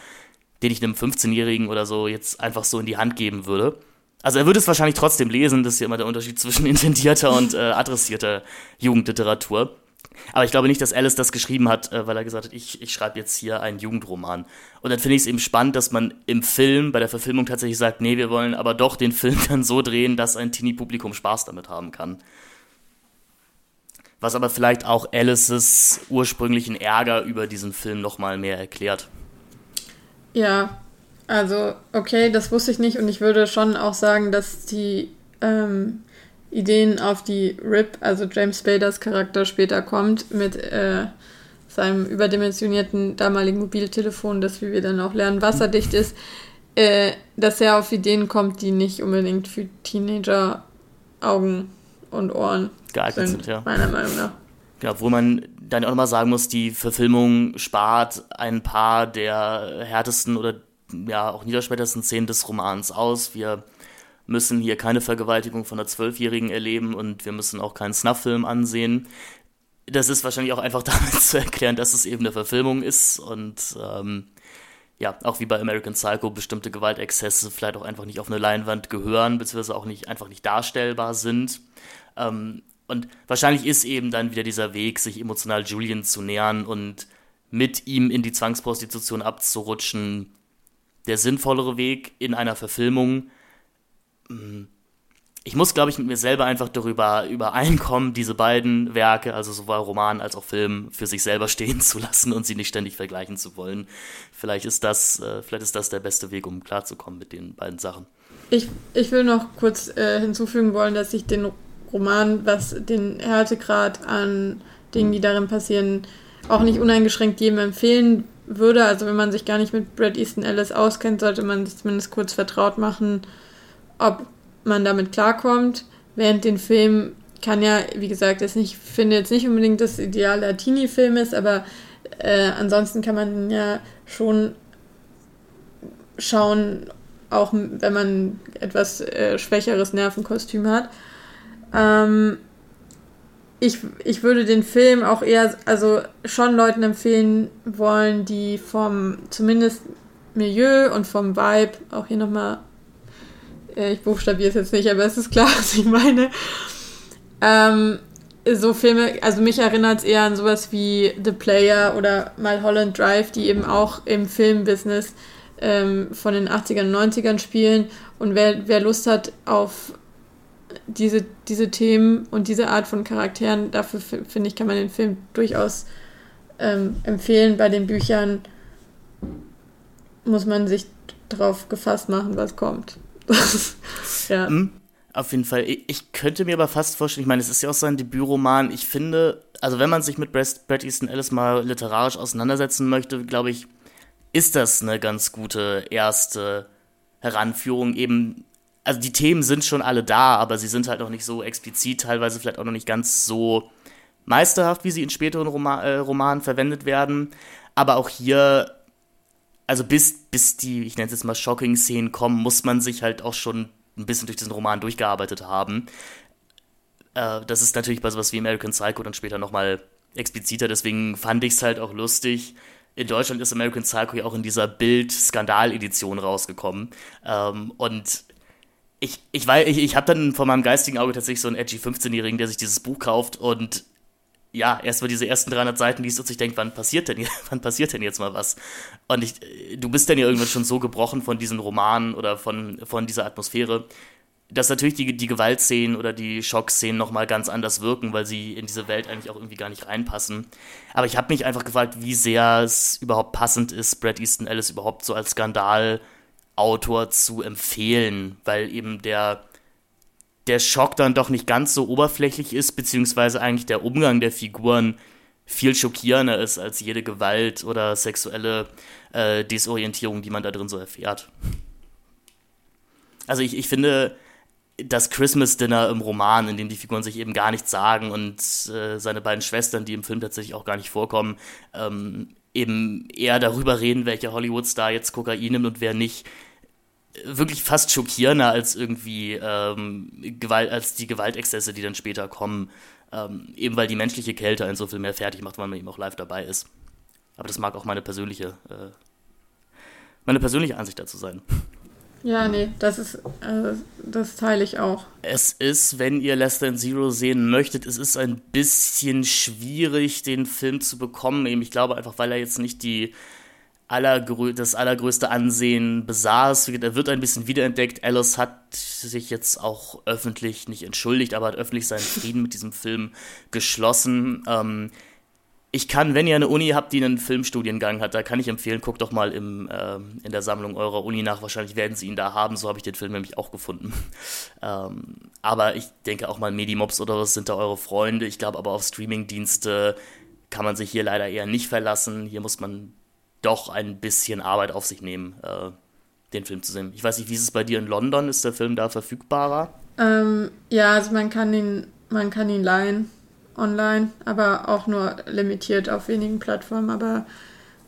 den ich einem 15-Jährigen oder so jetzt einfach so in die Hand geben würde. Also er würde es wahrscheinlich trotzdem lesen, das ist ja immer der Unterschied zwischen intendierter und äh, adressierter Jugendliteratur. Aber ich glaube nicht, dass Alice das geschrieben hat, äh, weil er gesagt hat, ich, ich schreibe jetzt hier einen Jugendroman. Und dann finde ich es eben spannend, dass man im Film, bei der Verfilmung tatsächlich sagt, nee, wir wollen aber doch den Film dann so drehen, dass ein Teenie-Publikum Spaß damit haben kann. Was aber vielleicht auch Alices ursprünglichen Ärger über diesen Film nochmal mehr erklärt. Ja, also okay, das wusste ich nicht und ich würde schon auch sagen, dass die ähm, Ideen auf die Rip, also James Spaders Charakter später kommt, mit äh, seinem überdimensionierten damaligen Mobiltelefon, das, wie wir dann auch lernen, wasserdicht ist, äh, dass er auf Ideen kommt, die nicht unbedingt für Teenager Augen und Ohren geeignet sind, sind ja. meiner Meinung nach. Ja, obwohl man dann auch nochmal sagen muss, die Verfilmung spart ein paar der härtesten oder ja auch niederschmetterndsten Szenen des Romans aus. Wir müssen hier keine Vergewaltigung von einer Zwölfjährigen erleben und wir müssen auch keinen Snuff-Film ansehen. Das ist wahrscheinlich auch einfach damit zu erklären, dass es eben eine Verfilmung ist und ähm, ja, auch wie bei American Psycho bestimmte Gewaltexzesse vielleicht auch einfach nicht auf eine Leinwand gehören, beziehungsweise auch nicht einfach nicht darstellbar sind. Ähm, und wahrscheinlich ist eben dann wieder dieser Weg, sich emotional Julian zu nähern und mit ihm in die Zwangsprostitution abzurutschen, der sinnvollere Weg in einer Verfilmung, ich muss, glaube ich, mit mir selber einfach darüber übereinkommen, diese beiden Werke, also sowohl Roman als auch Film, für sich selber stehen zu lassen und sie nicht ständig vergleichen zu wollen. Vielleicht ist das, äh, vielleicht ist das der beste Weg, um klarzukommen mit den beiden Sachen. Ich, ich will noch kurz äh, hinzufügen wollen, dass ich den Roman, was den Härtegrad an Dingen, die darin passieren, auch nicht uneingeschränkt jedem empfehlen würde. Also wenn man sich gar nicht mit Brad Easton Ellis auskennt, sollte man sich zumindest kurz vertraut machen ob man damit klarkommt. Während den Film kann ja, wie gesagt, jetzt nicht, finde jetzt nicht unbedingt das Ideal der Teenie-Film ist, aber äh, ansonsten kann man ja schon schauen, auch wenn man etwas äh, schwächeres Nervenkostüm hat. Ähm, ich, ich würde den Film auch eher, also schon Leuten empfehlen wollen, die vom zumindest Milieu und vom Vibe, auch hier nochmal ich buchstabiere es jetzt nicht, aber es ist klar, was ich meine. Ähm, so Filme, also mich erinnert es eher an sowas wie The Player oder Mulholland Drive, die eben auch im Filmbusiness ähm, von den 80ern und 90ern spielen. Und wer, wer Lust hat auf diese, diese Themen und diese Art von Charakteren, dafür finde ich, kann man den Film durchaus ähm, empfehlen. Bei den Büchern muss man sich darauf gefasst machen, was kommt. ja. Mhm. Auf jeden Fall. Ich könnte mir aber fast vorstellen, ich meine, es ist ja auch sein Debütroman. Ich finde, also wenn man sich mit Brad Easton Ellis mal literarisch auseinandersetzen möchte, glaube ich, ist das eine ganz gute erste Heranführung. Eben, also die Themen sind schon alle da, aber sie sind halt noch nicht so explizit, teilweise vielleicht auch noch nicht ganz so meisterhaft, wie sie in späteren Roma äh, Romanen verwendet werden. Aber auch hier also bis, bis die, ich nenne es jetzt mal Shocking-Szenen kommen, muss man sich halt auch schon ein bisschen durch diesen Roman durchgearbeitet haben. Äh, das ist natürlich bei sowas wie American Psycho dann später nochmal expliziter, deswegen fand ich es halt auch lustig. In Deutschland ist American Psycho ja auch in dieser Bild-Skandal-Edition rausgekommen. Ähm, und ich, ich, ich, ich habe dann vor meinem geistigen Auge tatsächlich so einen edgy 15-Jährigen, der sich dieses Buch kauft und ja, erst mal diese ersten 300 Seiten liest und sich denkt, wann passiert denn, wann passiert denn jetzt mal was? Und ich, du bist dann ja irgendwann schon so gebrochen von diesen Romanen oder von, von dieser Atmosphäre, dass natürlich die, die Gewaltszenen oder die Schockszenen nochmal ganz anders wirken, weil sie in diese Welt eigentlich auch irgendwie gar nicht reinpassen. Aber ich habe mich einfach gefragt, wie sehr es überhaupt passend ist, Brad Easton Ellis überhaupt so als Skandalautor zu empfehlen, weil eben der der Schock dann doch nicht ganz so oberflächlich ist, beziehungsweise eigentlich der Umgang der Figuren viel schockierender ist als jede Gewalt oder sexuelle äh, Desorientierung, die man da drin so erfährt. Also ich, ich finde, das Christmas Dinner im Roman, in dem die Figuren sich eben gar nichts sagen und äh, seine beiden Schwestern, die im Film tatsächlich auch gar nicht vorkommen, ähm, eben eher darüber reden, welcher Hollywood-Star jetzt Kokain nimmt und wer nicht, wirklich fast schockierender als irgendwie ähm, Gewalt, als die Gewaltexzesse, die dann später kommen. Ähm, eben weil die menschliche Kälte einen so viel mehr fertig macht, weil man eben auch live dabei ist. Aber das mag auch meine persönliche, äh, meine persönliche Ansicht dazu sein. Ja, nee, das ist, äh, das teile ich auch. Es ist, wenn ihr Less Than Zero sehen möchtet, es ist ein bisschen schwierig, den Film zu bekommen. Eben, ich glaube einfach, weil er jetzt nicht die allergrö das allergrößte Ansehen besaß. Er wird ein bisschen wiederentdeckt. Alice hat sich jetzt auch öffentlich nicht entschuldigt, aber hat öffentlich seinen Frieden mit diesem Film geschlossen. Ähm, ich kann, wenn ihr eine Uni habt, die einen Filmstudiengang hat, da kann ich empfehlen, guckt doch mal im, äh, in der Sammlung eurer Uni nach. Wahrscheinlich werden sie ihn da haben. So habe ich den Film nämlich auch gefunden. ähm, aber ich denke auch mal Medimobs oder was sind da eure Freunde. Ich glaube aber auf Streamingdienste kann man sich hier leider eher nicht verlassen. Hier muss man doch ein bisschen Arbeit auf sich nehmen, äh, den Film zu sehen. Ich weiß nicht, wie ist es bei dir in London? Ist der Film da verfügbarer? Ähm, ja, also man kann ihn, man kann ihn leihen online, aber auch nur limitiert auf wenigen Plattformen. Aber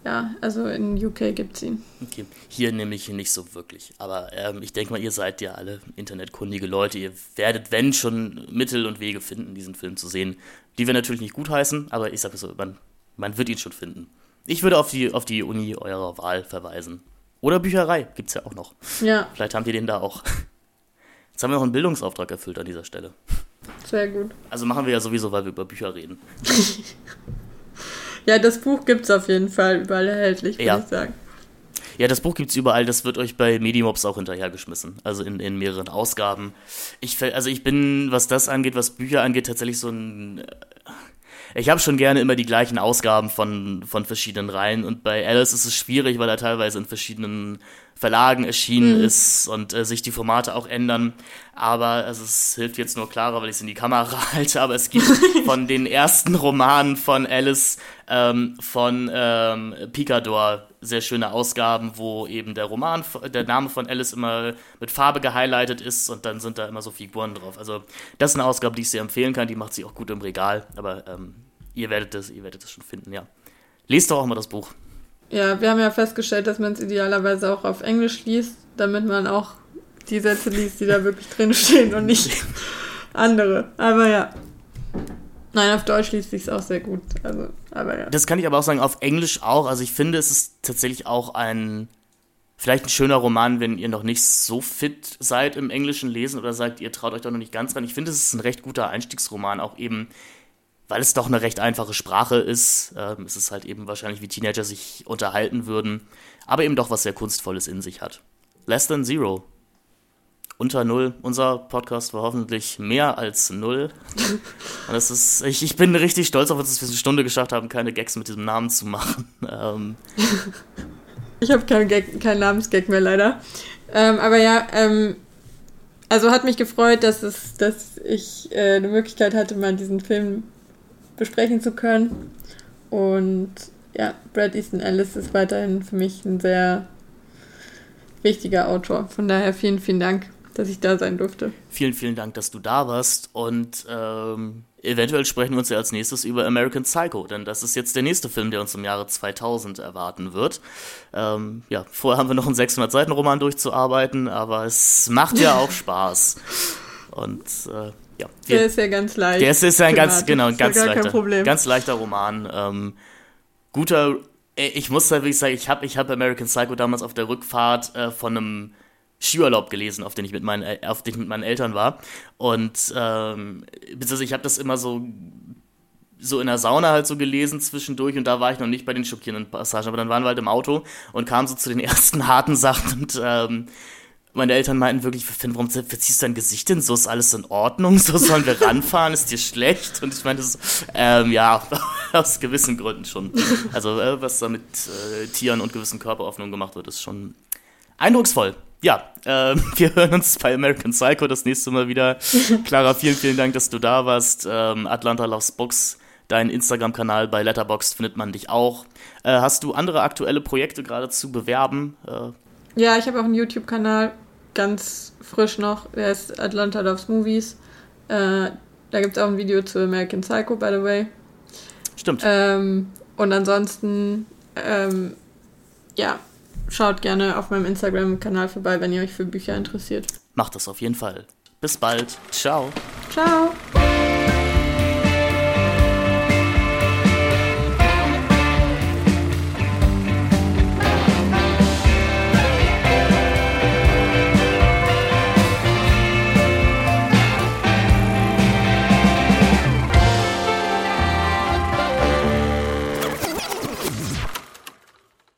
ja, also in UK gibt es ihn. Okay, hier nämlich nicht so wirklich. Aber ähm, ich denke mal, ihr seid ja alle internetkundige Leute. Ihr werdet, wenn schon, Mittel und Wege finden, diesen Film zu sehen. Die wir natürlich nicht gutheißen, aber ich sage so, man, man wird ihn schon finden. Ich würde auf die, auf die Uni eurer Wahl verweisen. Oder Bücherei, gibt es ja auch noch. Ja. Vielleicht haben die den da auch. Jetzt haben wir noch einen Bildungsauftrag erfüllt an dieser Stelle. Sehr gut. Also machen wir ja sowieso, weil wir über Bücher reden. ja, das Buch gibt es auf jeden Fall überall erhältlich, würde ja. ich sagen. Ja, das Buch gibt es überall, das wird euch bei Medimobs auch hinterhergeschmissen. Also in, in mehreren Ausgaben. Ich, also ich bin, was das angeht, was Bücher angeht, tatsächlich so ein ich habe schon gerne immer die gleichen Ausgaben von, von verschiedenen Reihen und bei Alice ist es schwierig, weil er teilweise in verschiedenen Verlagen erschienen mhm. ist und äh, sich die Formate auch ändern. Aber also, es hilft jetzt nur klarer, weil ich es in die Kamera halte. Aber es gibt von den ersten Romanen von Alice ähm, von ähm, Picador sehr schöne Ausgaben, wo eben der Roman, der Name von Alice immer mit Farbe gehighlightet ist und dann sind da immer so Figuren drauf. Also das ist eine Ausgabe, die ich sehr empfehlen kann. Die macht sich auch gut im Regal. Aber ähm, ihr werdet das, ihr werdet das schon finden, ja. Lest doch auch mal das Buch. Ja, wir haben ja festgestellt, dass man es idealerweise auch auf Englisch liest, damit man auch die Sätze liest, die da wirklich drinstehen und nicht andere. Aber ja. Nein, auf Deutsch liest sich es auch sehr gut. Also, aber ja. Das kann ich aber auch sagen, auf Englisch auch. Also ich finde, es ist tatsächlich auch ein, vielleicht ein schöner Roman, wenn ihr noch nicht so fit seid im englischen Lesen oder sagt, ihr traut euch doch noch nicht ganz ran. Ich finde, es ist ein recht guter Einstiegsroman, auch eben weil es doch eine recht einfache Sprache ist. Ähm, es ist halt eben wahrscheinlich, wie Teenager sich unterhalten würden, aber eben doch was sehr Kunstvolles in sich hat. Less than Zero. Unter Null. Unser Podcast war hoffentlich mehr als Null. Und das ist, ich, ich bin richtig stolz auf uns, dass wir es eine Stunde geschafft haben, keine Gags mit diesem Namen zu machen. Ähm. Ich habe keinen kein Namensgag mehr leider. Ähm, aber ja, ähm, also hat mich gefreut, dass, es, dass ich äh, eine Möglichkeit hatte, mal diesen Film besprechen zu können. Und ja, Brad Easton Ellis ist weiterhin für mich ein sehr wichtiger Autor. Von daher vielen, vielen Dank, dass ich da sein durfte. Vielen, vielen Dank, dass du da warst. Und ähm, eventuell sprechen wir uns ja als nächstes über American Psycho, denn das ist jetzt der nächste Film, der uns im Jahre 2000 erwarten wird. Ähm, ja, vorher haben wir noch einen 600-Seiten-Roman durchzuarbeiten, aber es macht ja auch Spaß. Und äh, ja. Der ist ja ganz leicht. Der ist, ist ja ein ganz, genau, ganz leichter, ganz leichter Roman. Ähm, guter, äh, ich muss da wirklich sagen, ich habe ich hab American Psycho damals auf der Rückfahrt äh, von einem Skiurlaub gelesen, auf den ich mit meinen, auf den ich mit meinen Eltern war. Und ähm, beziehungsweise ich habe das immer so so in der Sauna halt so gelesen zwischendurch und da war ich noch nicht bei den schockierenden Passagen, aber dann waren wir halt im Auto und kamen so zu den ersten harten Sachen und ähm, meine Eltern meinten wirklich, Finn, warum verziehst du dein Gesicht denn so? Ist alles in Ordnung? So sollen wir ranfahren? Ist dir schlecht? Und ich meinte so, ähm, ja, aus gewissen Gründen schon. Also, äh, was da mit äh, Tieren und gewissen Körperöffnungen gemacht wird, ist schon eindrucksvoll. Ja, äh, wir hören uns bei American Psycho das nächste Mal wieder. Clara, vielen, vielen Dank, dass du da warst. Ähm, Atlanta Loves Books, dein Instagram-Kanal bei Letterboxd findet man dich auch. Äh, hast du andere aktuelle Projekte gerade zu bewerben? Ja, ich habe auch einen YouTube-Kanal, ganz frisch noch, der heißt Atlanta Loves Movies. Äh, da gibt es auch ein Video zu American Psycho, by the way. Stimmt. Ähm, und ansonsten, ähm, ja, schaut gerne auf meinem Instagram-Kanal vorbei, wenn ihr euch für Bücher interessiert. Macht das auf jeden Fall. Bis bald. Ciao. Ciao.